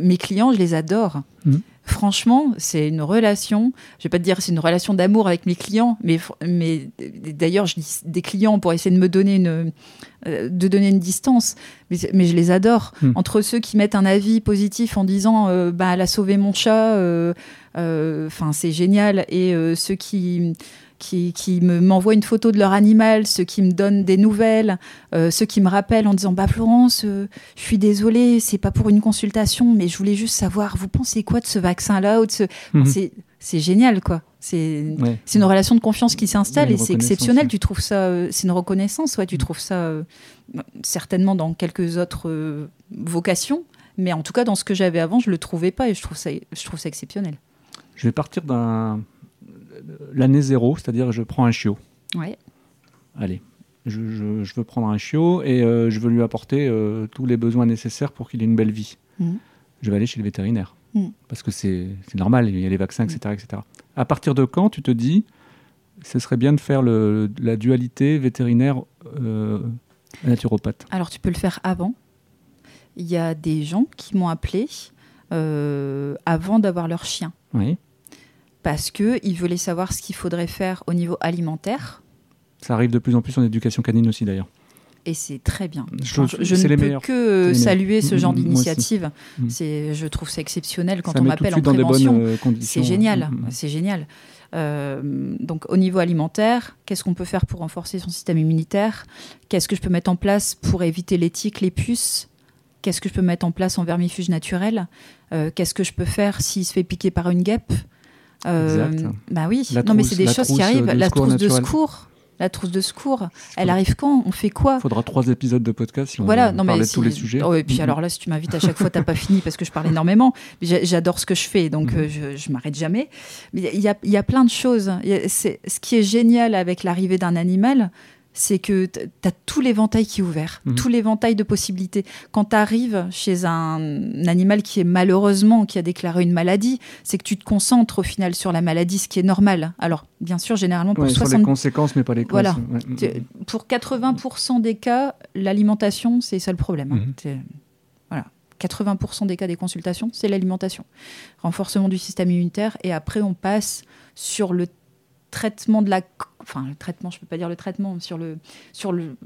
Mes clients, je les adore. Mhm. Franchement, c'est une relation. Je vais pas te dire c'est une relation d'amour avec mes clients, mais, mais d'ailleurs, je dis des clients pour essayer de me donner une, euh, de donner une distance. Mais, mais je les adore. Mhm. Entre ceux qui mettent un avis positif en disant bah, elle a sauvé mon chat, enfin c'est génial, et ceux qui qui, qui me m'envoient une photo de leur animal, ceux qui me donnent des nouvelles, euh, ceux qui me rappellent en disant bah Florence, euh, je suis désolée, c'est pas pour une consultation, mais je voulais juste savoir, vous pensez quoi de ce vaccin-là ou de ce... Mhm. C'est c'est génial quoi. C'est Ouais. une relation de confiance qui s'installe et c'est exceptionnel. ouais. Tu trouves ça, euh, c'est une reconnaissance, ouais. Tu Mm. trouves ça euh, certainement dans quelques autres euh, vocations, mais en tout cas dans ce que j'avais avant, je le trouvais pas et je trouve ça, je trouve ça exceptionnel. Je vais partir d'un l'année zéro, c'est-à-dire je prends un chiot. Ouais. Allez, je, je- je veux prendre un chiot et euh, je veux lui apporter euh, tous les besoins nécessaires pour qu'il ait une belle vie. Mhm. Je vais aller chez le vétérinaire. Mhm. Parce que c'est normal, il y a les vaccins, etc., etc. À partir de quand tu te dis, ce serait bien de faire le- la dualité vétérinaire euh, Alors tu peux le faire avant. Il y a des gens qui m'ont appelé avant d'avoir leur chien Oui. Parce que ils voulaient savoir ce qu'il faudrait faire au niveau alimentaire. Ça arrive de plus en plus en éducation canine aussi d'ailleurs. Et c'est très bien. Je- Enfin, je c'est ne les peux meilleurs. que saluer ce genre d'initiative. Mm. C'est, je trouve ça exceptionnel quand Ça on m'appelle en prévention. euh. C'est génial, Mm, mm. c'est génial. Euh, donc au niveau alimentaire, qu'est-ce qu'on peut faire pour renforcer son système immunitaire? Qu'est-ce que je peux mettre en place pour éviter les tiques, les puces? Qu'est-ce que je peux mettre en place en vermifuge naturel? Euh, Qu'est-ce que je peux faire s'il se fait piquer par une guêpe? Euh. Bah oui, La non mais c'est des choses qui arrivent. de La trousse de secours, la trousse de secours, elle arrive quand? On fait quoi? Il faudra trois épisodes de podcast si on voilà, non mais si- tous les sujets. Oh, et puis alors là, si tu m'invites à chaque fois, t'as pas fini parce que je parle énormément. J'adore ce que je fais, donc Mhm. euh, je, je m'arrête jamais. Mais il y a, y a plein de choses. A- Ce qui est génial avec l'arrivée d'un animal, c'est que tu as tout l'éventail qui est ouvert, Mhm. tout l'éventail de possibilités. Quand tu arrives chez un, animal qui est malheureusement, qui a déclaré une maladie, c'est que tu te concentres au final sur la maladie, ce qui est normal. Alors, bien sûr, généralement, pour Ouais, sur les 60 conséquences, mais pas les causes. Voilà. Ouais, pour 80% des cas, l'alimentation, c'est ça le problème. hein. Mhm. Voilà. 80% des cas des consultations, c'est l'alimentation. Renforcement du système immunitaire. Et après, on passe sur le traitement de la. Enfin, le traitement, je ne peux pas dire le traitement, sur le. Sur le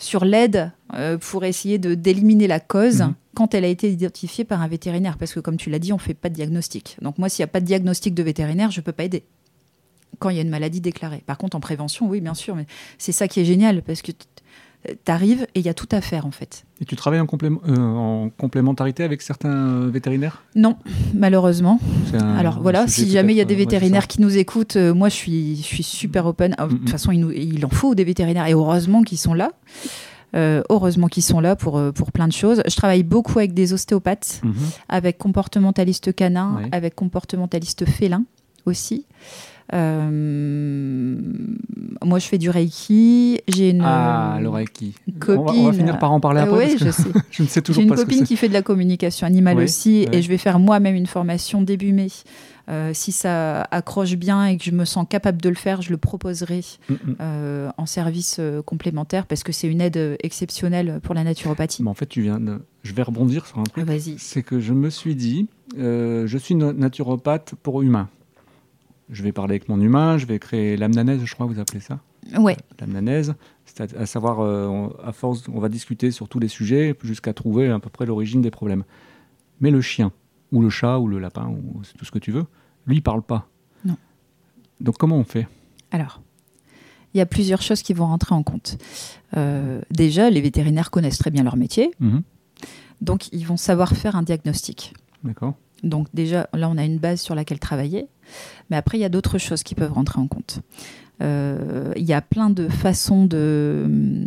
sur l'aide euh, pour essayer de d'éliminer la cause Mhm. quand elle a été identifiée par un vétérinaire. Parce que, comme tu l'as dit, on ne fait pas de diagnostic. Donc, moi, s'il n'y a pas de diagnostic de vétérinaire, je ne peux pas aider quand il y a une maladie déclarée. Par contre, en prévention, oui, bien sûr, mais c'est ça qui est génial parce que tu arrives et il y a tout à faire en fait. Et tu travailles en, complém- euh, en complémentarité avec certains euh, vétérinaires? Non, malheureusement. Alors voilà, si jamais il y a des euh, ouais, vétérinaires qui nous écoutent, euh, moi je suis, je suis super open. Ah, De Mhm. toute façon, il, nous- il en faut des vétérinaires et heureusement qu'ils sont là. Euh, heureusement qu'ils sont là pour, pour plein de choses. Je travaille beaucoup avec des ostéopathes, Mhm. avec comportementaliste canin, Ouais. avec comportementaliste félin aussi. Euh, moi, je fais du reiki. J'ai une Ah, euh, le Reiki. copine. On va, on va finir par en parler après. oui, parce que je sais. je ne sais J'ai toujours une pas ce que copine qui fait de la communication animale aussi, et je vais faire moi-même une formation début mai. Euh, si ça accroche bien et que je me sens capable de le faire, je le proposerai Mm, mm. euh, en service euh, complémentaire parce que c'est une aide euh, exceptionnelle pour la naturopathie. Mais en fait, tu viens de... Je vais rebondir sur un truc. Vas-y. C'est que je me suis dit, euh, je suis na- naturopathe pour humains. Je vais parler avec mon humain, je vais créer l'amnanaise, je crois que vous appelez ça. Ouais, l'amnanaise, c'est à, à savoir, euh, on- à force, on va discuter sur tous les sujets jusqu'à trouver à peu près l'origine des problèmes. Mais le chien, ou le chat, ou le lapin, ou c'est tout ce que tu veux, lui, il parle pas. Non. Donc comment on fait? Alors. Il y a plusieurs choses qui vont rentrer en compte. Euh, déjà, les vétérinaires connaissent très bien leur métier, Mhm. donc ils vont savoir faire un diagnostic. D'accord Donc déjà, là, on a une base sur laquelle travailler. Mais après, il y a d'autres choses qui peuvent rentrer en compte. Euh, Il y a plein de façons de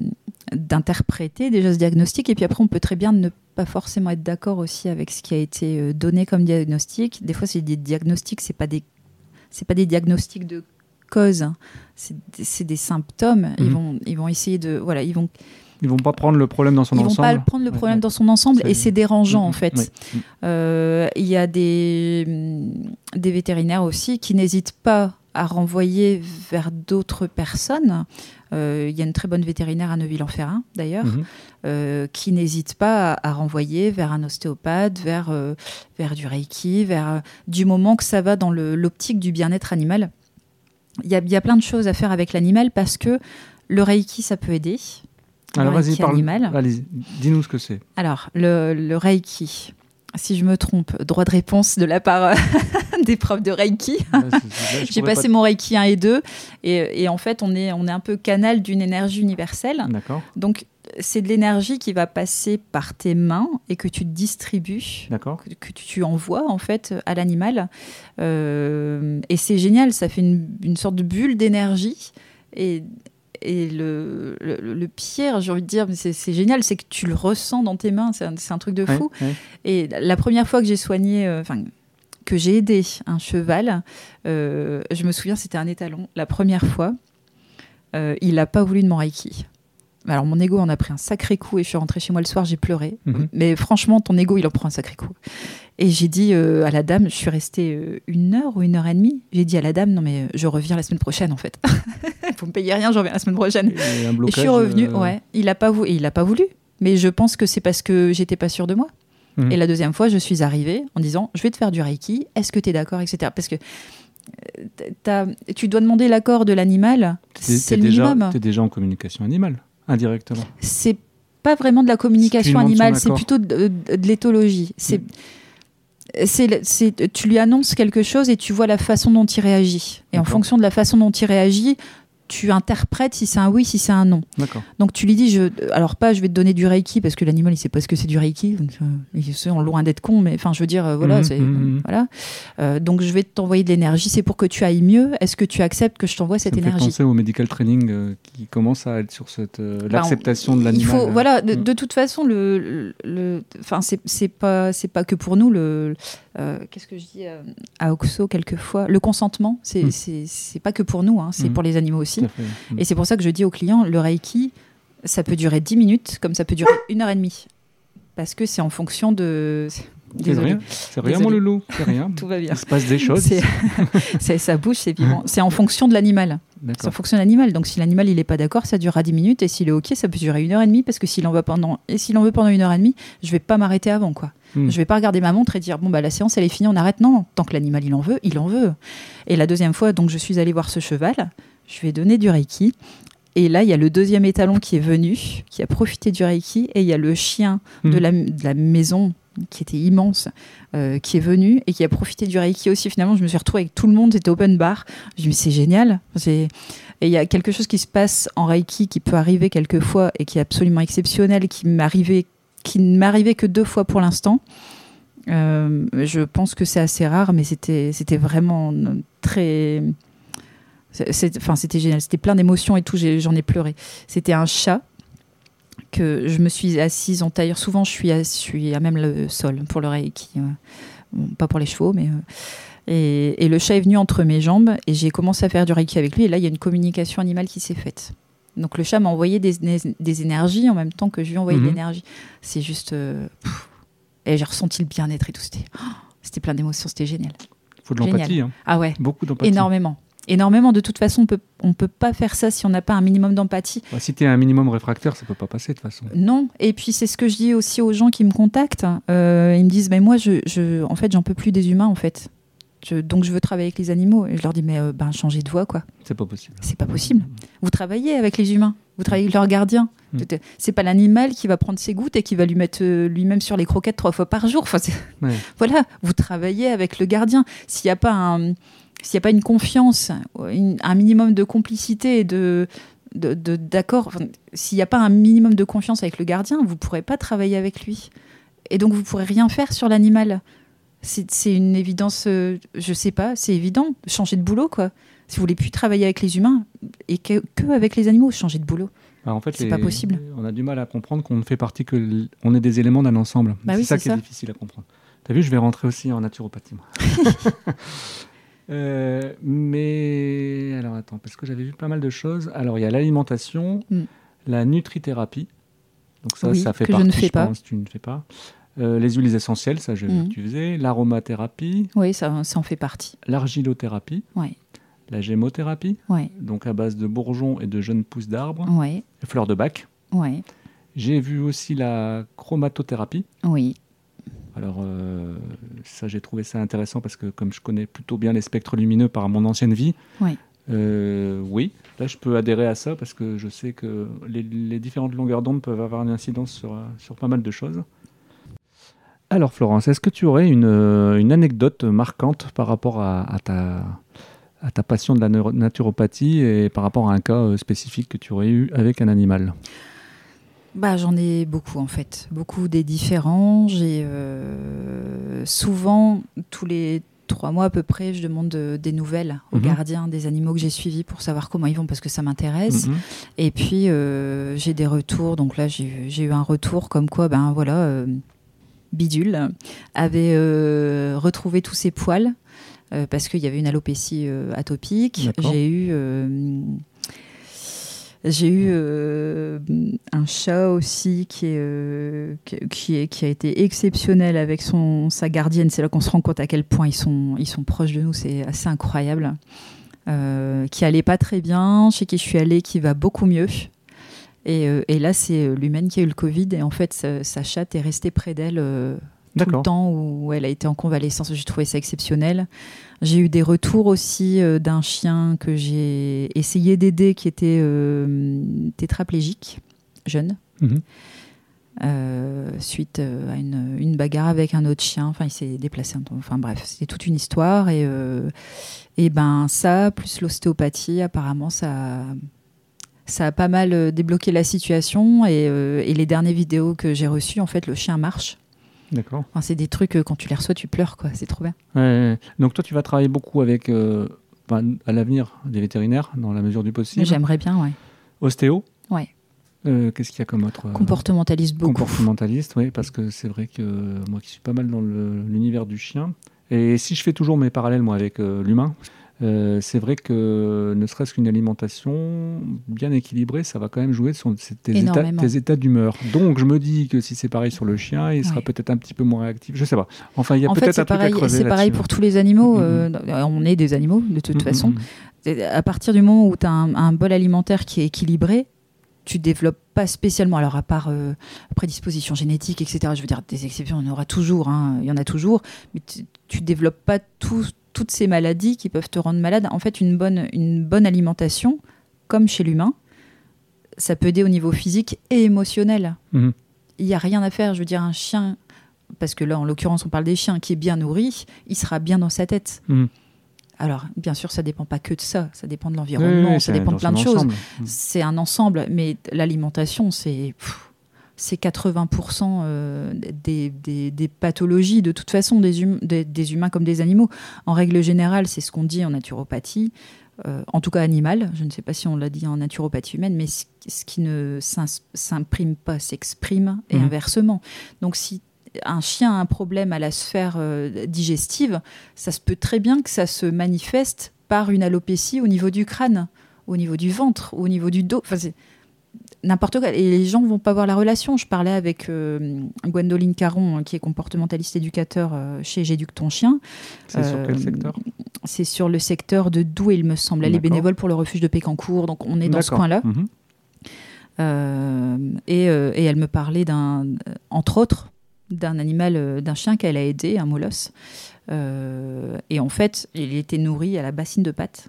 d'interpréter déjà ce diagnostic et puis après on peut très bien ne pas forcément être d'accord aussi avec ce qui a été euh, donné comme diagnostic des fois c'est des diagnostics c'est pas des c'est pas des diagnostics de cause hein. c'est des- des symptômes ils Mhm. vont ils vont essayer de voilà ils vont Ils vont pas prendre le problème dans son Ils ensemble. vont pas prendre le problème ouais. dans son ensemble et c'est dérangeant en Mhm, fait. Mm. Euh, Il y a des, des vétérinaires aussi qui n'hésitent pas à renvoyer vers d'autres personnes. Euh, Il y a une très bonne vétérinaire à Neuville-en-Ferrin d'ailleurs, Mhm. euh, qui n'hésite pas à, à renvoyer vers un ostéopathe, vers, euh, vers du reiki, vers du moment que ça va dans l'optique du bien-être animal. Il y, y a plein de choses à faire avec l'animal parce que le reiki, ça peut aider. Alors vas-y, parle. Allez, dis-nous ce que c'est. Alors, le, le Reiki, si je me trompe, droit de réponse de la part des profs de Reiki. Ouais, J'ai passé mon Reiki 1 et 2 et, et en fait, on est, on est un peu canal d'une énergie universelle. D'accord, Donc, c'est de l'énergie qui va passer par tes mains et que tu distribues, d'accord. que, que tu envoies en fait à l'animal. Euh, et c'est génial, ça fait une, une sorte de bulle d'énergie. Et, et le, le, le pire, j'ai envie de dire, c'est génial, c'est que tu le ressens dans tes mains. C'est un, c'est un truc de fou. ouais. Et la première fois que j'ai soigné, euh, enfin, que j'ai aidé un cheval, euh, je me souviens, c'était un étalon. La première fois, euh, il n'a pas voulu de mon reiki. Alors mon ego en a pris un sacré coup et je suis rentrée chez moi le soir, j'ai pleuré. Mhm. Mais franchement, ton ego, il en prend un sacré coup. Et j'ai dit euh, à la dame, je suis restée euh, une heure ou une heure et demie. J'ai dit à la dame, non mais euh, je reviens la semaine prochaine en fait. Vous me payez rien, je reviens la semaine prochaine. Et un Et je blocage, suis revenue, euh, ouais. Il a pas voulu, il a pas voulu. Mais je pense que c'est parce que j'étais pas sûre de moi. Mhm. Et la deuxième fois, je suis arrivée en disant, je vais te faire du reiki. Est-ce que tu es d'accord, etc. Parce que tu dois demander l'accord de l'animal. C'est le déjà, minimum. t'es déjà en communication animale, indirectement. C'est pas vraiment de la communication animale, c'est plutôt de, de- de l'éthologie. C'est Mm. C'est- tu lui annonces quelque chose et tu vois la façon dont il réagit. Et en fonction de la façon dont il réagit, tu interprètes si c'est un oui, si c'est un non. Donc tu lui dis, je, alors pas, je vais te donner du reiki parce que l'animal il sait pas ce que c'est du reiki. Donc, euh, ils sont loin d'être con, mais enfin je veux dire, euh, voilà, Mhm, c'est mhm. voilà. Euh, donc je vais t'envoyer de l'énergie, c'est pour que tu ailles mieux. Est-ce que tu acceptes que je t'envoie cette ça me fait énergie penser au medical training qui commence à être sur cette Bah, l'acceptation de Il l'animal. faut, voilà, de, Mm. de toute façon, le, enfin, c'est pas, c'est pas que pour nous. Le, qu'est-ce que je dis à Oxo quelquefois, le consentement, c'est, Mm. c'est, c'est pas que pour nous, hein, c'est Mm. pour les animaux aussi. Et c'est pour ça que je dis aux clients, le Reiki, ça peut durer 10 minutes, comme ça peut durer une heure et demie, parce que c'est en fonction de. C'est rien, c'est rien mon loulou, c'est rien. Tout va bien. Il se passe des choses. C'est, ça bouge, c'est vivant. C'est en fonction de l'animal. C'est en fonction de l'animal. Donc si l'animal il est pas d'accord, ça durera 10 minutes. Et s'il est ok, ça peut durer une heure et demie. Parce que s'il en veut pendant et s'il en veut pendant une heure et demie, je vais pas m'arrêter avant quoi. Mm. Je vais pas regarder ma montre et dire bon bah la séance elle est finie, on arrête. Non, tant que l'animal il en veut, il en veut. Et la deuxième fois, donc je suis allée voir ce cheval. Je lui ai donné du reiki. Et là, il y a le deuxième étalon qui est venu, qui a profité du reiki, et il y a le chien de, Mm. la, de la maison qui était immense, euh, qui est venu et qui a profité du reiki aussi. Finalement, je me suis retrouvée avec tout le monde, c'était open bar. Je me mais c'est génial. Et il y a quelque chose qui se passe en reiki qui peut arriver quelquefois et qui est absolument exceptionnel, qui m'arrivait, qui ne m'arrivait que deux fois pour l'instant. Euh, je pense que c'est assez rare, mais c'était vraiment très. Enfin, c'était génial. C'était plein d'émotions et tout. j'en ai pleuré. C'était un chat que je me suis assise en tailleur. Souvent, je suis, à, je suis à même le sol pour le reiki. euh. Bon, pas pour les chevaux, mais. euh, et, et le chat est venu entre mes jambes et j'ai commencé à faire du reiki avec lui. Et là, il y a une communication animale qui s'est faite. Donc le chat m'a envoyé des, des énergies en même temps que je lui ai envoyé Mhm. de l'énergie. C'est juste. euh, et j'ai ressenti le bien-être et tout. C'était, oh, plein d'émotions, c'était génial. Il faut de l'empathie, hein. Ah ouais, beaucoup d'empathie. énormément. Énormément. De toute façon, on peut, on peut pas faire ça si on n'a pas un minimum d'empathie. Bah, si tu es un minimum réfractaire, ça peut pas passer de toute façon. Non, et puis c'est ce que je dis aussi aux gens qui me contactent. Euh, ils me disent, mais moi, je, je, en fait, j'en peux plus des humains, en fait. Je- donc je veux travailler avec les animaux. Et je leur dis, mais euh, ben, changez de voie, quoi. C'est pas possible. C'est pas possible. Vous travaillez avec les humains, vous travaillez avec leurs gardiens. Mm. C'est pas l'animal qui va prendre ses gouttes et qui va lui mettre euh, lui-même sur les croquettes trois fois par jour. Enfin, Ouais. Voilà, vous travaillez avec le gardien. S'il n'y a pas un, s'il y a pas une confiance, une- un minimum de complicité et de d'accord, enfin, s'il n'y a pas un minimum de confiance avec le gardien, vous ne pourrez pas travailler avec lui. Et donc, vous ne pourrez rien faire sur l'animal. C'est une évidence, euh, je sais pas, c'est évident. Changer de boulot, quoi. Si vous voulez plus travailler avec les humains et que, que avec les animaux, changer de boulot. Bah, en fait, C'est pas possible. On a du mal à comprendre qu'on ne fait partie que. l- On est des éléments d'un ensemble. Bah c'est oui, ça qui est difficile à comprendre. T'as vu, je vais rentrer aussi en naturopathie. moi. Euh, mais alors attends, parce que j'avais vu pas mal de choses. Alors il y a l'alimentation, Mm. la nutrithérapie. Donc ça, Oui, ça fait que je partie, ne fais pas. pense, tu ne fais pas. Euh, les huiles essentielles, ça, je Mhm. tu faisais. L'aromathérapie, Oui, ça, ça en fait partie. l'argilothérapie, Ouais. la gémothérapie, Ouais, donc à base de bourgeons et de jeunes pousses d'arbres, et fleurs de bac. ouais, J'ai vu aussi la chromatothérapie. oui. Alors, euh, ça, j'ai trouvé ça intéressant parce que comme je connais plutôt bien les spectres lumineux par mon ancienne vie, Oui. euh, oui, là, je peux adhérer à ça parce que je sais que les, les différentes longueurs d'onde peuvent avoir une incidence sur, sur pas mal de choses. Alors, Florence, est-ce que tu aurais une, euh, une anecdote marquante par rapport à, à ta, à ta passion de la naturopathie et par rapport à un cas spécifique que tu aurais eu avec un animal? Bah, j'en ai beaucoup en fait, beaucoup des différents. J'ai euh, souvent tous les trois mois à peu près, je demande euh, des nouvelles aux Mhm. gardiens des animaux que j'ai suivis pour savoir comment ils vont parce que ça m'intéresse. Mhm. Et puis euh, j'ai des retours. Donc là, j'ai eu- j'ai eu un retour comme quoi, ben voilà, euh, Bidule avait retrouvé tous ses poils parce qu'il y avait une alopécie atopique. J'ai eu. J'ai eu euh, un chat aussi qui, est, euh, qui, est- qui a été exceptionnel avec son, sa gardienne. C'est là qu'on se rend compte à quel point ils sont, ils sont proches de nous. C'est assez incroyable. Euh, qui allait pas très bien, chez qui je suis allée, qui va beaucoup mieux. Et, et là, c'est l'humaine qui a eu le Covid. Et en fait, sa, sa chatte est restée près d'elle tout le temps où elle a été en convalescence. J'ai trouvé ça exceptionnel. J'ai eu des retours aussi euh, d'un chien que j'ai essayé d'aider qui était euh, tétraplégique, jeune. Mhm. Euh, suite à une, une bagarre avec un autre chien. Enfin, il s'est déplacé. Enfin, bref, c'était toute une histoire. Et, et ben, ça, plus l'ostéopathie, apparemment, ça, ça a pas mal débloqué la situation. Et, et les dernières vidéos que j'ai reçues, en fait, le chien marche. D'accord. Enfin, c'est des trucs, euh, quand tu les reçois, tu pleures, quoi. C'est trop bien. Ouais. Donc toi, tu vas travailler beaucoup avec, euh, à l'avenir, des vétérinaires, dans la mesure du possible. J'aimerais bien, ouais. Ostéo Ouais. Euh, Qu'est-ce qu'il y a comme autre Comportementaliste beaucoup. Comportementaliste, oui, parce que c'est vrai que moi qui suis pas mal dans l'univers du chien, et si je fais toujours mes parallèles moi avec l'humain, euh, c'est vrai que ne serait-ce qu'une alimentation bien équilibrée, ça va quand même jouer sur tes états, Énormément. tes états d'humeur. Donc je me dis que si c'est pareil sur le chien, il sera peut-être un petit peu moins réactif. Je sais pas. Enfin, il y a peut-être un truc pareil, à creuser c'est pareil pour tous les animaux. Mhm. euh, on est des animaux, de toute façon. À partir du moment où tu as un, un bol alimentaire qui est équilibré, tu développes pas spécialement, alors à part euh, prédisposition génétique, etc. Je veux dire, des exceptions, il y en aura toujours, hein, il y en a toujours, mais tu, tu développes pas tout- toutes ces maladies qui peuvent te rendre malade. En fait, une bonne, une bonne alimentation, comme chez l'humain, ça peut aider au niveau physique et émotionnel. Mhm. Il n'y a rien à faire. Je veux dire, un chien, parce que là, en l'occurrence, on parle des chiens, qui est bien nourri, il sera bien dans sa tête. Mhm. Alors, bien sûr, ça dépend pas que de ça, ça dépend de l'environnement, oui, ça dépend de plein de choses. Mhm. C'est un ensemble, mais l'alimentation, c'est pff, c'est 80% euh, des, des- des pathologies, de toute façon, des, hum- des- humains comme des animaux. En règle générale, c'est ce qu'on dit en naturopathie, euh, en tout cas animale. Je ne sais pas si on l'a dit en naturopathie humaine, mais ce, ce qui ne s'imprime pas s'exprime et Mhm. inversement. Donc, si un chien a un problème à la sphère euh, digestive, ça se peut très bien que ça se manifeste par une alopécie au niveau du crâne, au niveau du ventre, au niveau du dos. Enfin, n'importe quoi. Et les gens vont pas voir la relation. Je parlais avec euh, Gwendoline Caron, hein, qui est comportementaliste éducateur euh, chez J'éduque ton chien. C'est sur quel Euh, secteur? C'est sur le secteur de Douai, il me semble. Elle est bénévole pour le refuge de Pécancourt, donc on est dans ce coin-là. Mhm. Et, et elle me parlait d'un, entre autres, d'un animal, d'un chien qu'elle a aidé, un molosse. Et en fait, il était nourri à la bassine de pâte,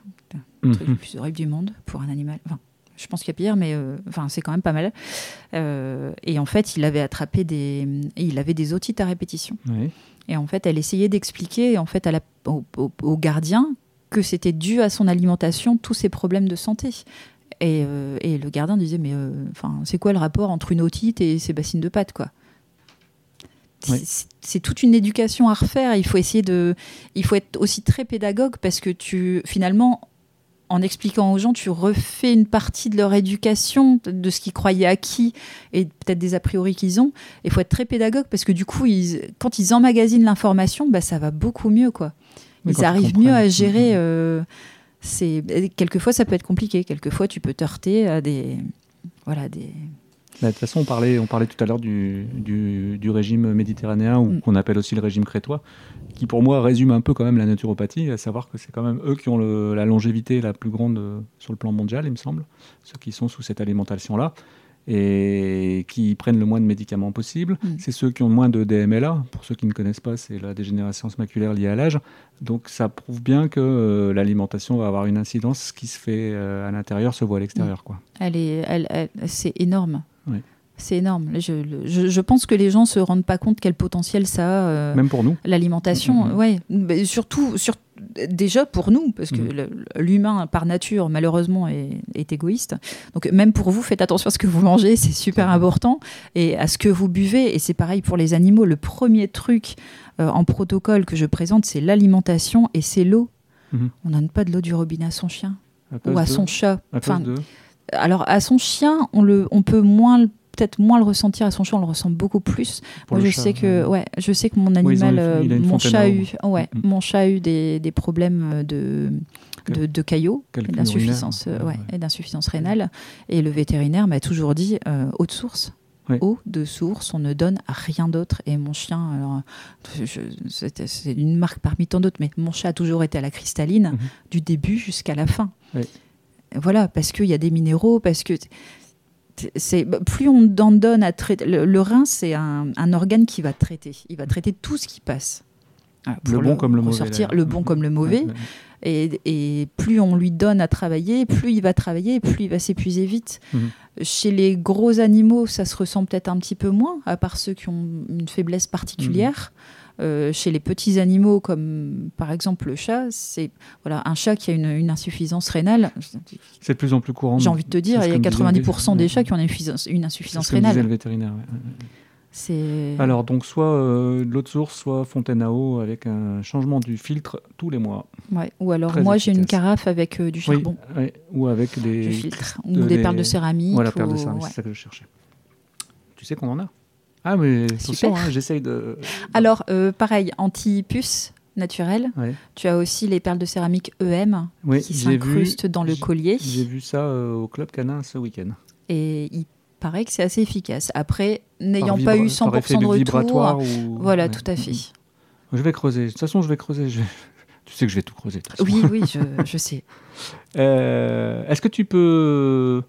le truc Mhm. le plus horrible du monde pour un animal. Enfin, je pense qu'il y a pire, mais euh, enfin, c'est quand même pas mal. Euh, et en fait, il avait attrapé des, il avait des otites à répétition. Oui. Et en fait, elle essayait d'expliquer en fait à la, au, au- au gardien que c'était dû à son alimentation tous ces problèmes de santé. Et, euh, et le gardien disait mais enfin c'est quoi le rapport entre une otite et ses bassines de pâte quoi? C'est toute une éducation à refaire. Il faut essayer de, il faut être aussi très pédagogue parce que tu finalement en expliquant aux gens, tu refais une partie de leur éducation, de- ce qu'ils croyaient acquis et peut-être des a priori qu'ils ont. Il faut être très pédagogue parce que du coup, ils, quand ils emmagasinent l'information, bah, ça va beaucoup mieux. Quoi. Ils arrivent mieux à comprennent. gérer. Mhm. euh, c'est quelquefois, ça peut être compliqué. Quelquefois, tu peux te heurter à des, voilà, des, de toute façon, on parlait, on parlait tout à l'heure du, du, du régime méditerranéen, ou Mm. qu'on appelle aussi le régime crétois, qui pour moi résume un peu quand même la naturopathie, à savoir que c'est quand même eux qui ont le- la longévité la plus grande euh, sur le plan mondial, il me semble, ceux qui sont sous cette alimentation-là, et qui prennent le moins de médicaments possible. Mm. C'est ceux qui ont le moins de DMLA. Pour ceux qui ne connaissent pas, c'est la dégénérescence maculaire liée à l'âge. Donc ça prouve bien que euh, l'alimentation va avoir une incidence. Ce qui se fait euh, à l'intérieur se voit à l'extérieur. quoi. Elle est, elle, elle- c'est énorme. Oui. C'est énorme. Je, je- je pense que les gens se rendent pas compte quel potentiel ça a. euh, Même pour nous. L'alimentation, Mhm. ouais. Mais surtout, sur, déjà pour nous, parce que Mhm. le- l'humain, par nature, malheureusement, est, est égoïste. Donc, même pour vous, faites attention à ce que vous mangez, c'est super important, et à ce que vous buvez. Et c'est pareil pour les animaux. Le premier truc euh, en protocole que je présente, c'est l'alimentation et c'est l'eau. Mhm. On donne pas de l'eau du robinet à son chien À ou à de- son chat. à Enfin, de- alors, à son chien, on, le, on peut moins peut-être moins le ressentir à son chat, on le ressent beaucoup plus. pour Moi, je chat, sais que, ouais. je sais que mon animal, euh, une mon chat a eu, ouais, Mm. mon chat a eu des, des problèmes de, de, de caillots et d'insuffisance, euh, Ouais, ouais, ouais. et d'insuffisance rénale. Et le vétérinaire m'a toujours dit euh, eau de source. Eau de source, on ne donne rien d'autre. Et mon chien, alors, c'est une marque parmi tant d'autres, mais mon chat a toujours été à la cristalline Mhm. du début jusqu'à la fin. Voilà, parce qu'il y a des minéraux, parce que c'est bah, plus on en donne à traiter. Le, le rein, c'est un, un organe qui va traiter. Il va traiter tout ce qui passe. Voilà, Le bon comme le mauvais, d'ailleurs. le bon comme le mauvais. Et plus on lui donne à travailler, plus il va travailler, plus il va s'épuiser vite. Mhm. Chez les gros animaux, ça se ressent peut-être un petit peu moins, à part ceux qui ont une faiblesse particulière. Mhm. Euh, chez les petits animaux, comme par exemple le chat, c'est voilà un chat qui a une, une insuffisance rénale. C'est de plus en plus courant. J'ai envie de te dire, il y a que me disait 90% le- des chats qui ont une insuffisance, une C'est insuffisance rénale. le vétérinaire. ouais, Alors, donc, soit euh, de l'eau de source, soit fontaine à eau avec un changement du filtre tous les mois. ouais. Ou alors Très moi j'ai une carafe avec euh, du charbon, Oui, ouais, ou avec des. je filtre, ou de des les- perles de céramique. Voilà, perles de ou- céramique, ouais. c'est ça que je cherchais. Tu sais qu'on en a? Ah, mais attention, hein, j'essaye de. Alors, euh, pareil, anti-puce naturelle. Ouais. Tu as aussi les perles de céramique EM Oui, qui s'incrustent dans le collier. j'ai vu ça euh, au Club Canin ce week-end. Et il paraît que c'est assez efficace. Après, n'ayant pas eu 100% par effet de retour. ou- Voilà, ouais. tout à fait. Je vais creuser. De toute façon, je vais creuser. je Tu sais que je vais tout creuser. de toute façon. Oui, oui, je, je sais. Euh, Est-ce que tu peux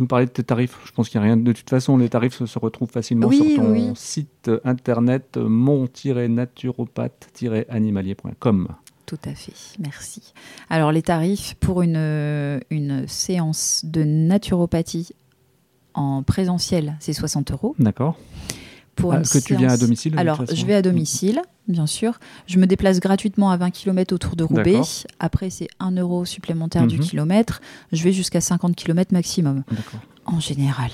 nous parler de tes tarifs Je pense qu'il n'y a rien. De toute façon, les tarifs se, se retrouvent facilement Oui, sur ton oui. site internet mon-naturopathe-animalier.com. Tout à fait, merci. Alors les tarifs pour une, euh, une séance de naturopathie en présentiel, c'est 60 euros. D'accord. Pour Ah, une que tu viens à domicile Alors je vais à domicile, bien sûr. Je me déplace gratuitement à 20 km autour de Roubaix. Après c'est 1 euro supplémentaire du Mhm. kilomètre. Je vais jusqu'à 50 km maximum. En général.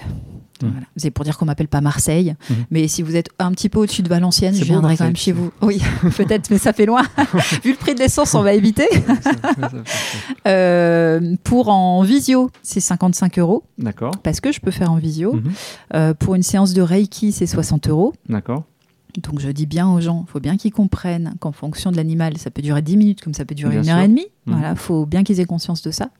Voilà. C'est pour dire qu'on m'appelle pas Marseille, Mhm. mais si vous êtes un petit peu au-dessus de Valenciennes, je viendrai quand même chez vous. Oui, peut-être, mais ça fait loin. Vu le prix de l'essence, on va éviter. Euh, pour en visio, c'est 55 euros D'accord. parce que je peux faire en visio. Mhm. Euh, pour une séance de Reiki, c'est 60 euros. D'accord. Donc je dis bien aux gens, il faut bien qu'ils comprennent qu'en fonction de l'animal, ça peut durer 10 minutes comme ça peut durer Bien une heure et demie. Mhm. Voilà, il faut bien qu'ils aient conscience de ça.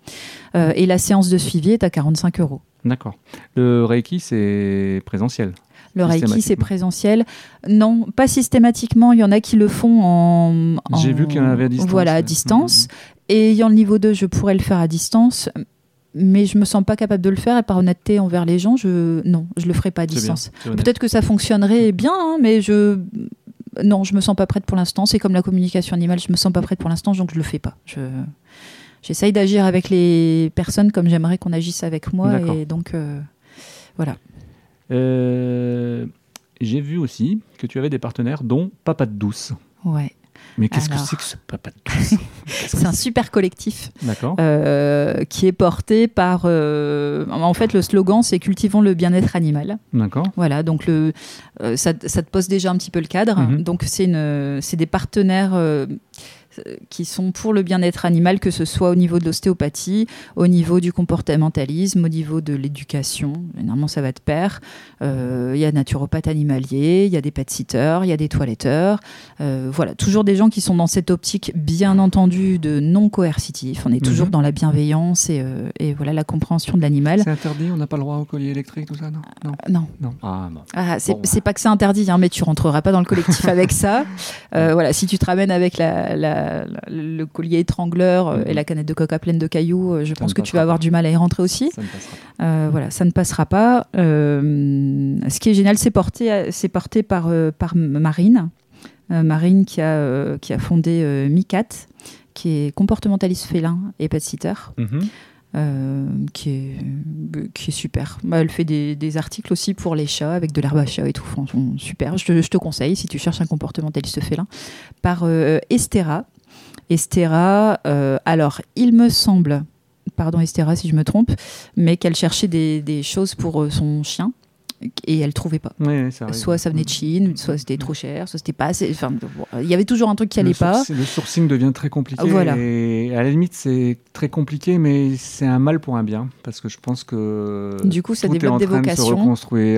Euh, et la séance de suivi est à 45 euros. D'accord. Le Reiki, c'est présentiel? Le Reiki, c'est présentiel. Non, pas systématiquement. Il y en a qui le font en. en- J'ai vu qu'il y en avait à distance, Voilà, à ouais. distance. Et ayant le niveau 2, je pourrais le faire à distance. Mais je me sens pas capable de le faire. Et par honnêteté envers les gens, je non, je le ferai pas à distance. Peut-être que ça fonctionnerait bien, hein, mais je. Non, je me sens pas prête pour l'instant. C'est comme la communication animale, je me sens pas prête pour l'instant, donc je le fais pas. Je. J'essaye d'agir avec les personnes comme j'aimerais qu'on agisse avec moi. Et donc, euh, voilà. Euh, J'ai vu aussi que tu avais des partenaires, dont Papa de Douce. Ouais. Mais qu'est-ce que c'est que ce Papa de que C'est un super collectif. Euh, qui est porté par. euh, en fait, le slogan, c'est cultivons le bien-être animal. D'accord. Voilà, donc le, euh, ça, ça te pose déjà un petit peu le cadre. Mhm. Donc, c'est une- c'est des partenaires. Qui sont pour le bien-être animal, que ce soit au niveau de l'ostéopathie, au niveau du comportementalisme, au niveau de l'éducation. Généralement, ça va de pair. Euh, Il y a naturopathes animaliers, il y a des pet-sitters, il y a des toiletteurs. Euh, voilà, toujours des gens qui sont dans cette optique, bien entendu, de non coercitif. On est toujours Mhm. dans la bienveillance et, euh, et voilà la compréhension de l'animal. C'est interdit, on n'a pas le droit au collier électrique, tout ça, non? Non. Non, non. Ah, bon. Ah, c'est Bon. c'est pas que c'est interdit, hein, mais tu rentreras pas dans le collectif avec ça. Euh, voilà, si tu te ramènes avec la, la- la- le collier étrangleur euh, Mhm. et la canette de coca pleine de cailloux, euh, je pense que tu vas avoir pas. du mal à y rentrer aussi. Ça ne. Euh, voilà, ça ne passera pas. Ce qui est génial, c'est porté, c'est porté par, par Marine. Marine qui a, qui a fondé Micat, qui est comportementaliste félin et pet sitter. Mhm. Euh, qui, est, qui est super. Bah, elle fait des, des articles aussi pour les chats avec de l'herbe à chat et tout. Franchement, super. Je te, je te conseille si tu cherches un comportementaliste félin. Par euh, Estera. Estera, euh, alors il me semble, pardon Estera si je me trompe, mais qu'elle cherchait des, des choses pour euh, son chien et elle trouvait pas. Ça. Soit ça venait de Chine, soit c'était trop cher, soit c'était pas assez. Enfin, bon, il y avait toujours un truc qui allait le pas. le sourcing devient très compliqué. Voilà. Et à la limite, c'est très compliqué, mais c'est un mal pour un bien. Parce que je pense que. Du coup, ça tout est développe en des train de se vocations.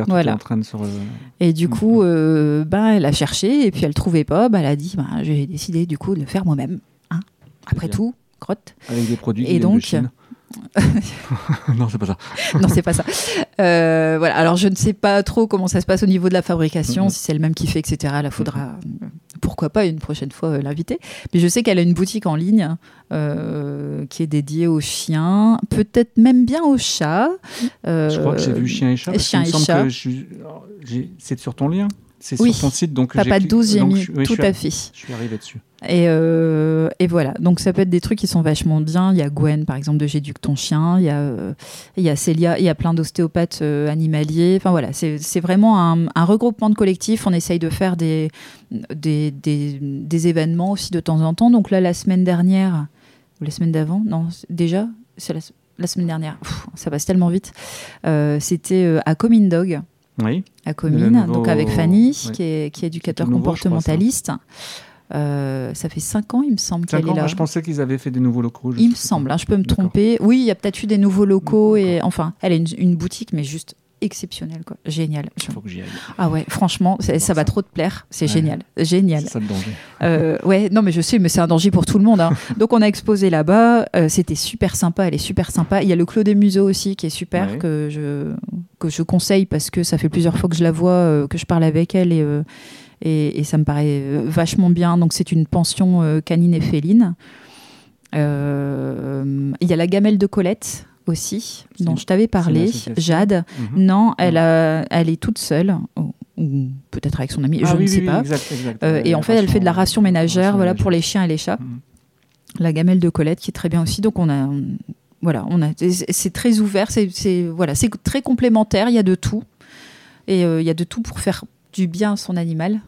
tout est en train de se. re- Et du coup, euh, ben, elle a cherché et puis elle trouvait pas. Ben, elle a dit, ben, j'ai décidé du coup de le faire moi-même. Après tout, crotte. Avec des produits Et de donc- Chine. non, c'est pas ça. non, c'est pas ça. Euh, voilà. Alors, je ne sais pas trop comment ça se passe au niveau de la fabrication, si c'est elle même qui fait, etc. Là, faudra, euh, pourquoi pas, une prochaine fois euh, l'inviter. Mais je sais qu'elle a une boutique en ligne euh, qui est dédiée aux chiens, peut-être même bien aux chats. Je crois que j'ai vu chien et chat. chien et chat. C'est sur ton lien C'est Oui. sur ton site. Donc Papa j'ai- 12, j'ai mis oui, tout à fait. Je suis arrivé dessus. Et, euh, et voilà, donc ça peut être des trucs qui sont vachement bien. Il y a Gwen, par exemple, de J'éduque ton chien. Il y a, euh, il y a Célia, il y a plein d'ostéopathes euh, animaliers. Enfin voilà, c'est vraiment un, un regroupement de collectifs. On essaye de faire des, des, des, des événements aussi de temps en temps. Donc là, la semaine dernière, ou la semaine d'avant, non, déjà, c'est la, la semaine dernière, Pff, ça passe tellement vite. Euh, C'était à Coming Dog Oui. à Comines, nouveau- donc avec Fanny, qui, est, qui est éducateur nouveau, comportementaliste. Euh, ça fait cinq ans, il me semble, qu'elle est là. moi, je pensais qu'ils avaient fait des nouveaux locaux. Il me semble, hein, je peux me tromper. Oui, il y a peut-être eu des nouveaux locaux et enfin, elle a une, une boutique, mais juste exceptionnelle, quoi. Génial. Il faut que j'y aille. Ah ouais, franchement, ça va trop te plaire. C'est Ouais. génial, génial. C'est ça le danger. Euh, ouais, non, mais je sais, mais c'est un danger pour tout le monde. hein. Donc, on a exposé là-bas. euh, C'était super sympa. Elle est super sympa. Il y a le Clos des Museaux aussi qui est super, Ouais. que, je, que je conseille parce que ça fait plusieurs fois que je la vois, euh, que je parle avec elle et, et, et ça me paraît vachement bien. Donc, c'est une pension canine et féline. Il y a la gamelle de Colette aussi, dont je t'avais parlé. Jade. Mhm. Non, elle, a, elle est toute seule, ou, ou peut-être avec son ami, Ah je oui, ne sais oui, pas. exact, exact. Euh, et en fait, elle fait de la ration ménagère, voilà, pour les chiens et les chats. Mhm. La gamelle de Colette qui est très bien aussi. Donc on a, on- voilà, on a, c'est très ouvert, c'est, voilà, c'est très complémentaire. Il y a de tout et euh, il y a de tout pour faire du bien à son animal,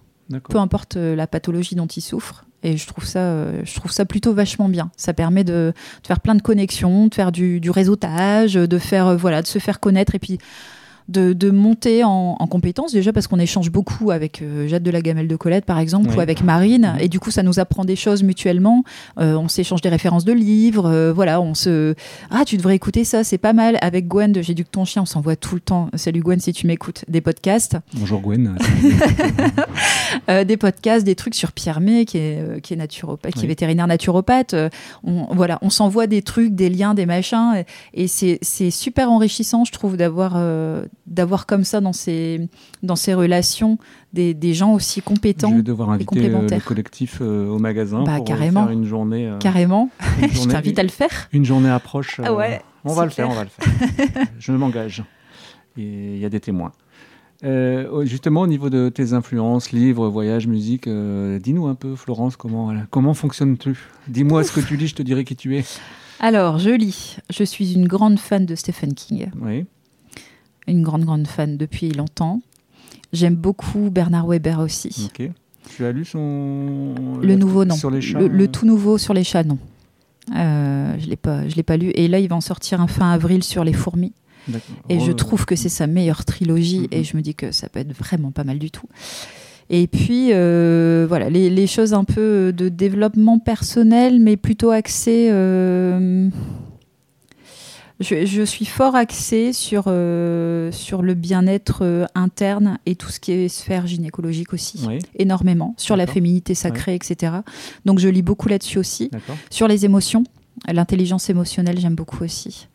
peu importe euh, la pathologie dont il souffre. Et je trouve ça, euh, je trouve ça plutôt vachement bien. Ça permet de, faire plein de connexions, de faire du, du réseautage, de faire, euh, voilà, de se faire connaître et puis de, de monter en, en compétences déjà parce qu'on échange beaucoup avec euh, Jade de la Gamelle de Colette par exemple Oui. ou avec Marine et du coup ça nous apprend des choses mutuellement. Euh, on s'échange des références de livres, euh, voilà, on se ah tu devrais écouter ça, c'est pas mal. Avec Gwen de J'éduque ton chien, on s'envoie tout le temps. Salut Gwen si tu m'écoutes, des podcasts. Bonjour Gwen. Des podcasts, des trucs sur Pierre May, qui est, qui est naturopathe, qui est vétérinaire naturopathe. On, voilà, on s'envoie des trucs, des liens, des machins, et, et c'est c'est super enrichissant, je trouve, d'avoir euh, d'avoir comme ça dans ces dans ces relations des, des gens aussi compétents, Je vais devoir inviter euh, le complémentaires. collectif euh, au magasin Bah, pour euh, carrément. faire une journée. euh, carrément. une je t'invite à le faire. Une journée approche. Ah ouais, on va le faire, on va le faire. Je m'engage. Il y a des témoins. Euh, justement, au niveau de tes influences, livres, voyages, musique, euh, dis-nous un peu, Florence, comment, comment fonctionnes-tu? Dis-moi ce que tu lis, je te dirai qui tu es. Alors, je lis. Je suis une grande fan de Stephen King. Oui. Une grande, grande fan depuis longtemps. J'aime beaucoup Bernard Weber aussi. Ok. Tu as lu son. Le nouveau, non. Sur les chats le, le euh, tout nouveau sur les chats, non. Euh, je je l'ai pas lu. Et là, il va en sortir un fin avril sur les fourmis. d'accord. Et je Oh, trouve que c'est sa meilleure trilogie. Et je me dis que ça peut être vraiment pas mal du tout. Et puis, euh, voilà, les, les choses un peu de développement personnel, mais plutôt axées. euh, je, je suis fort axée sur, euh, sur le bien-être euh, interne et tout ce qui est sphère gynécologique aussi. Oui, Énormément. Sur la féminité sacrée, etc. Donc, je lis beaucoup là-dessus aussi. Sur les émotions, l'intelligence émotionnelle, j'aime beaucoup aussi.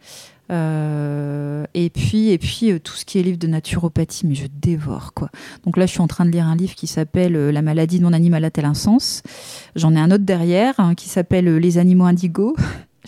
Euh, et puis, et puis euh, tout ce qui est livre de naturopathie, mais je dévore quoi. Donc là, je suis en train de lire un livre qui s'appelle euh, La maladie de mon animal a-t-elle un sens? J'en ai un autre derrière hein, qui s'appelle Les animaux indigos.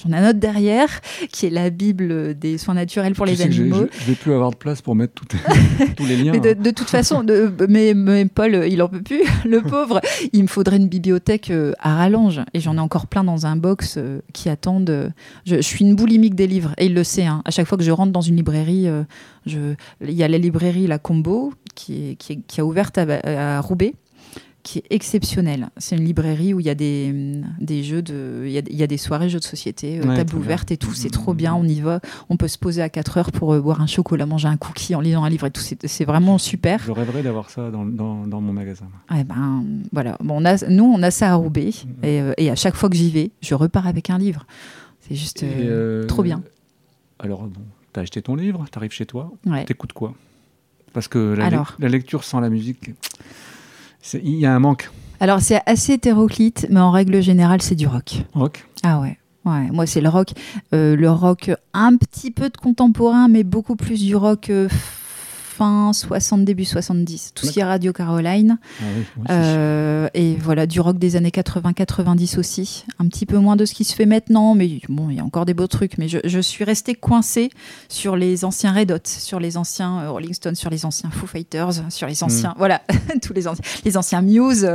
J'en ai un autre derrière qui est la Bible des soins naturels pour Tu les animaux. Je, je vais plus avoir de place pour mettre tout- tous les liens. Mais de, hein. de toute façon, de, mais, mais Paul, il en peut plus, le pauvre. Il me faudrait une bibliothèque euh, à rallonge. Et j'en ai encore plein dans un box euh, qui attendent. euh, Je, je suis une boulimique des livres. Et il le sait. hein. À chaque fois que je rentre dans une librairie, je, il y a la librairie La Combo qui, est, qui, est- qui a ouvert à, à Roubaix qui est exceptionnelle. C'est une librairie où il y a des, des jeux de, il y a, il y a des soirées jeux de société, euh, Ouais, table bien. ouverte et tout. C'est trop bien. On y va. On peut se poser à 4 heures pour euh, boire un chocolat, manger un cookie en lisant un livre et tout. C'est vraiment super. Je rêverais d'avoir ça dans, dans, dans mon magasin. Eh ben, voilà. Bon, on a, nous, on a ça à Roubaix. Et, euh, et à chaque fois que j'y vais, je repars avec un livre. C'est juste euh, trop bien. Alors, bon, t'as acheté ton livre, t'arrives chez toi, Ouais. t'écoutes quoi? Parce que la, Alors. lec- la lecture sans la musique, il y a un manque. Alors, c'est assez hétéroclite, mais en règle générale, c'est du rock. Rock Ah ouais. Ouais, moi c'est le rock, euh, le rock un petit peu de contemporain, mais beaucoup plus du rock euh, fin 60, début 70. Tout ce qui est Radio Caroline. Ah oui. Euh, et voilà, du rock des années 80-90 aussi. Un petit peu moins de ce qui se fait maintenant, mais bon, il y a encore des beaux trucs. Mais je, je suis restée coincée sur les anciens Red Hot, sur les anciens euh, Rolling Stones, sur les anciens Foo Fighters, sur les anciens, voilà, tous les, anciens, les anciens Muse.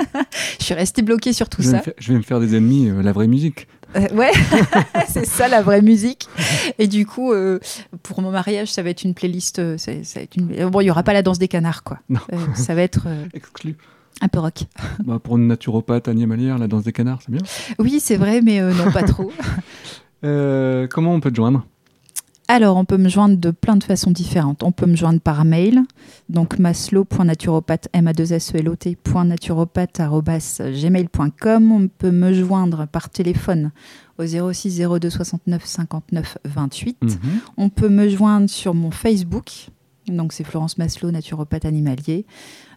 je suis restée bloquée sur tout je, ça. faire, je vais me faire des ennemis, euh, la vraie musique. Euh, ouais, c'est ça la vraie musique. Et du coup, euh, pour mon mariage, ça va être une playlist. euh, ça, ça va être une... Bon, il y aura pas la danse des canards, quoi. Non. Euh, ça va être Exclu. un peu rock. Bah, pour une naturopathe animalière, la danse des canards, c'est bien. Oui, c'est vrai, mais non, pas trop. Comment on peut te joindre? Alors, on peut me joindre de plein de façons différentes. On peut me joindre par mail, donc maslow.naturopathe, m a 2 s e l o t gmail.com. On peut me joindre par téléphone au 06 02 69 59 28. Mhm. On peut me joindre sur mon Facebook. Donc c'est Florence Maslow, naturopathe animalier.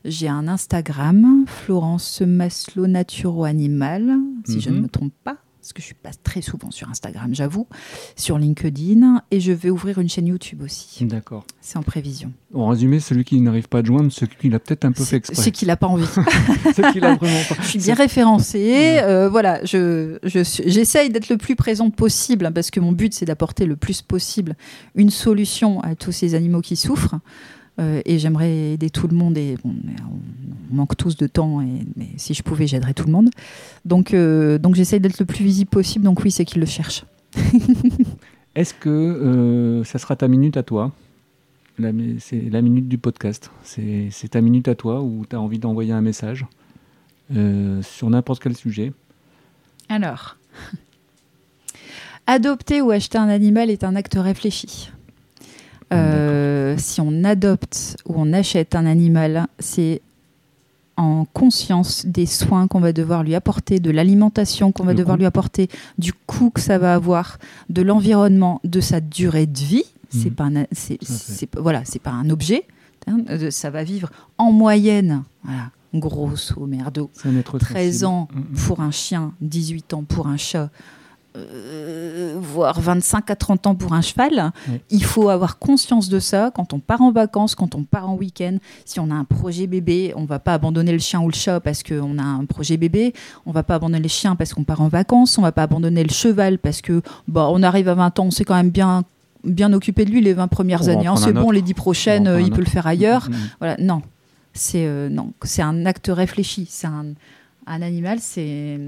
J'ai un Instagram, Florence Maslow Naturo Animal, si je ne Mhm. me trompe pas, parce que je suis pas très souvent sur Instagram, j'avoue. Sur LinkedIn et je vais ouvrir une chaîne YouTube aussi. D'accord. C'est en prévision. En résumé, celui qui n'arrive pas à te joindre, c'est qu'il a peut-être un peu fait exprès. c'est qu'il n'a pas envie. C'est qu'il a vraiment pas. Je suis bien référencée. euh, voilà, je, j'essaye d'être le plus présente possible parce que mon but c'est d'apporter le plus possible une solution à tous ces animaux qui souffrent. Euh, et j'aimerais aider tout le monde. Et bon, on, manque tous de temps. Et, mais si je pouvais, j'aiderais tout le monde. Donc, euh, donc j'essaye d'être le plus visible possible. Donc oui, c'est qu'ils le cherchent. Est-ce que euh, ça sera ta minute à toi? C'est la minute du podcast. C'est c'est ta minute à toi où tu as envie d'envoyer un message euh, sur n'importe quel sujet? Alors, adopter ou acheter un animal est un acte réfléchi. Euh, si on adopte ou on achète un animal, c'est en conscience des soins qu'on va devoir lui apporter, de l'alimentation qu'on va Le devoir lui apporter, du coût que ça va avoir, de l'environnement, de sa durée de vie. C'est Mhm. pas un, c'est, c'est voilà, c'est pas un objet. hein, ça va vivre en moyenne, voilà, grosso merdo, C'est un être 13 sensible. ans Mhm. pour un chien, 18 ans pour un chat, euh, voire 25 à 30 ans pour un cheval. Il faut avoir conscience de ça quand on part en vacances, quand on part en week-end. Si on a un projet bébé, on va pas abandonner le chien ou le chat parce qu'on a un projet bébé. On va pas abandonner le chien parce qu'on part en vacances. On va pas abandonner le cheval parce que bah, on arrive à 20 ans, on s'est quand même bien bien occupé de lui les 20 premières On années. hein. C'est bon, les 10 prochaines, euh, il peut le faire ailleurs. Mhm. Voilà, non. C'est euh, non, c'est un acte réfléchi. C'est un, un animal, c'est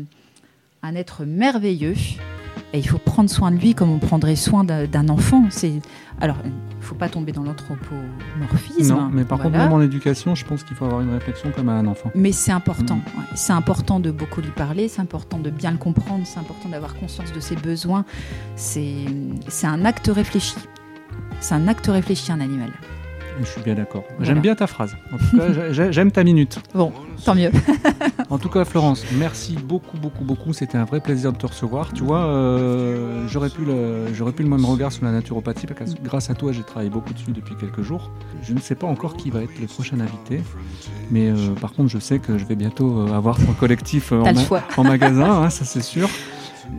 un être merveilleux. Et il faut prendre soin de lui comme on prendrait soin d'un enfant. C'est alors, il faut pas tomber dans l'anthropomorphisme. Non, mais par contre, même en éducation, je pense qu'il faut avoir une réflexion comme à un enfant. Mais c'est important. Mm. ouais. C'est important de beaucoup lui parler. C'est important de bien le comprendre. C'est important d'avoir conscience de ses besoins. C'est un acte réfléchi. C'est un acte réfléchi, un animal. Je suis bien d'accord. J'aime bien ta phrase. En tout cas, j'aime ta minute. Bon, tant mieux. en tout cas, Florence, merci beaucoup, beaucoup, beaucoup. C'était un vrai plaisir de te recevoir. Tu vois, euh, j'aurais pu, le, j'aurais pu le même regard sur la naturopathie parce que grâce à toi, j'ai travaillé beaucoup dessus depuis quelques jours. Je ne sais pas encore qui va être le prochain invité, mais euh, par contre, je sais que je vais bientôt euh, avoir ton collectif en, en, magasin, hein, ça c'est sûr.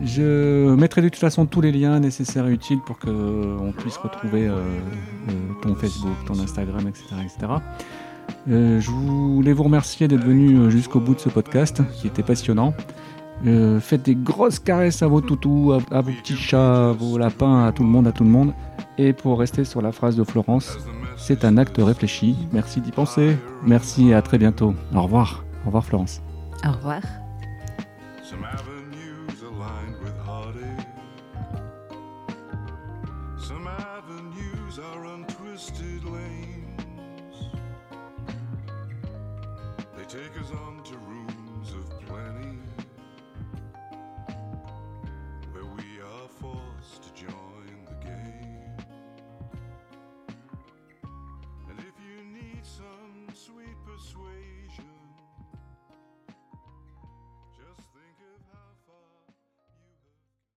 Je mettrai de toute façon tous les liens nécessaires et utiles pour qu'on puisse retrouver euh, euh, ton Facebook, ton Instagram, etc. etc. Euh, je voulais vous remercier d'être venu jusqu'au bout de ce podcast qui était passionnant. faites des grosses caresses à vos toutous, à, vos petits chats, à vos lapins, à tout le monde, à tout le monde. Et pour rester sur la phrase de Florence, c'est un acte réfléchi. Merci d'y penser. Merci et à très bientôt. Au revoir. Au revoir Florence. Au revoir.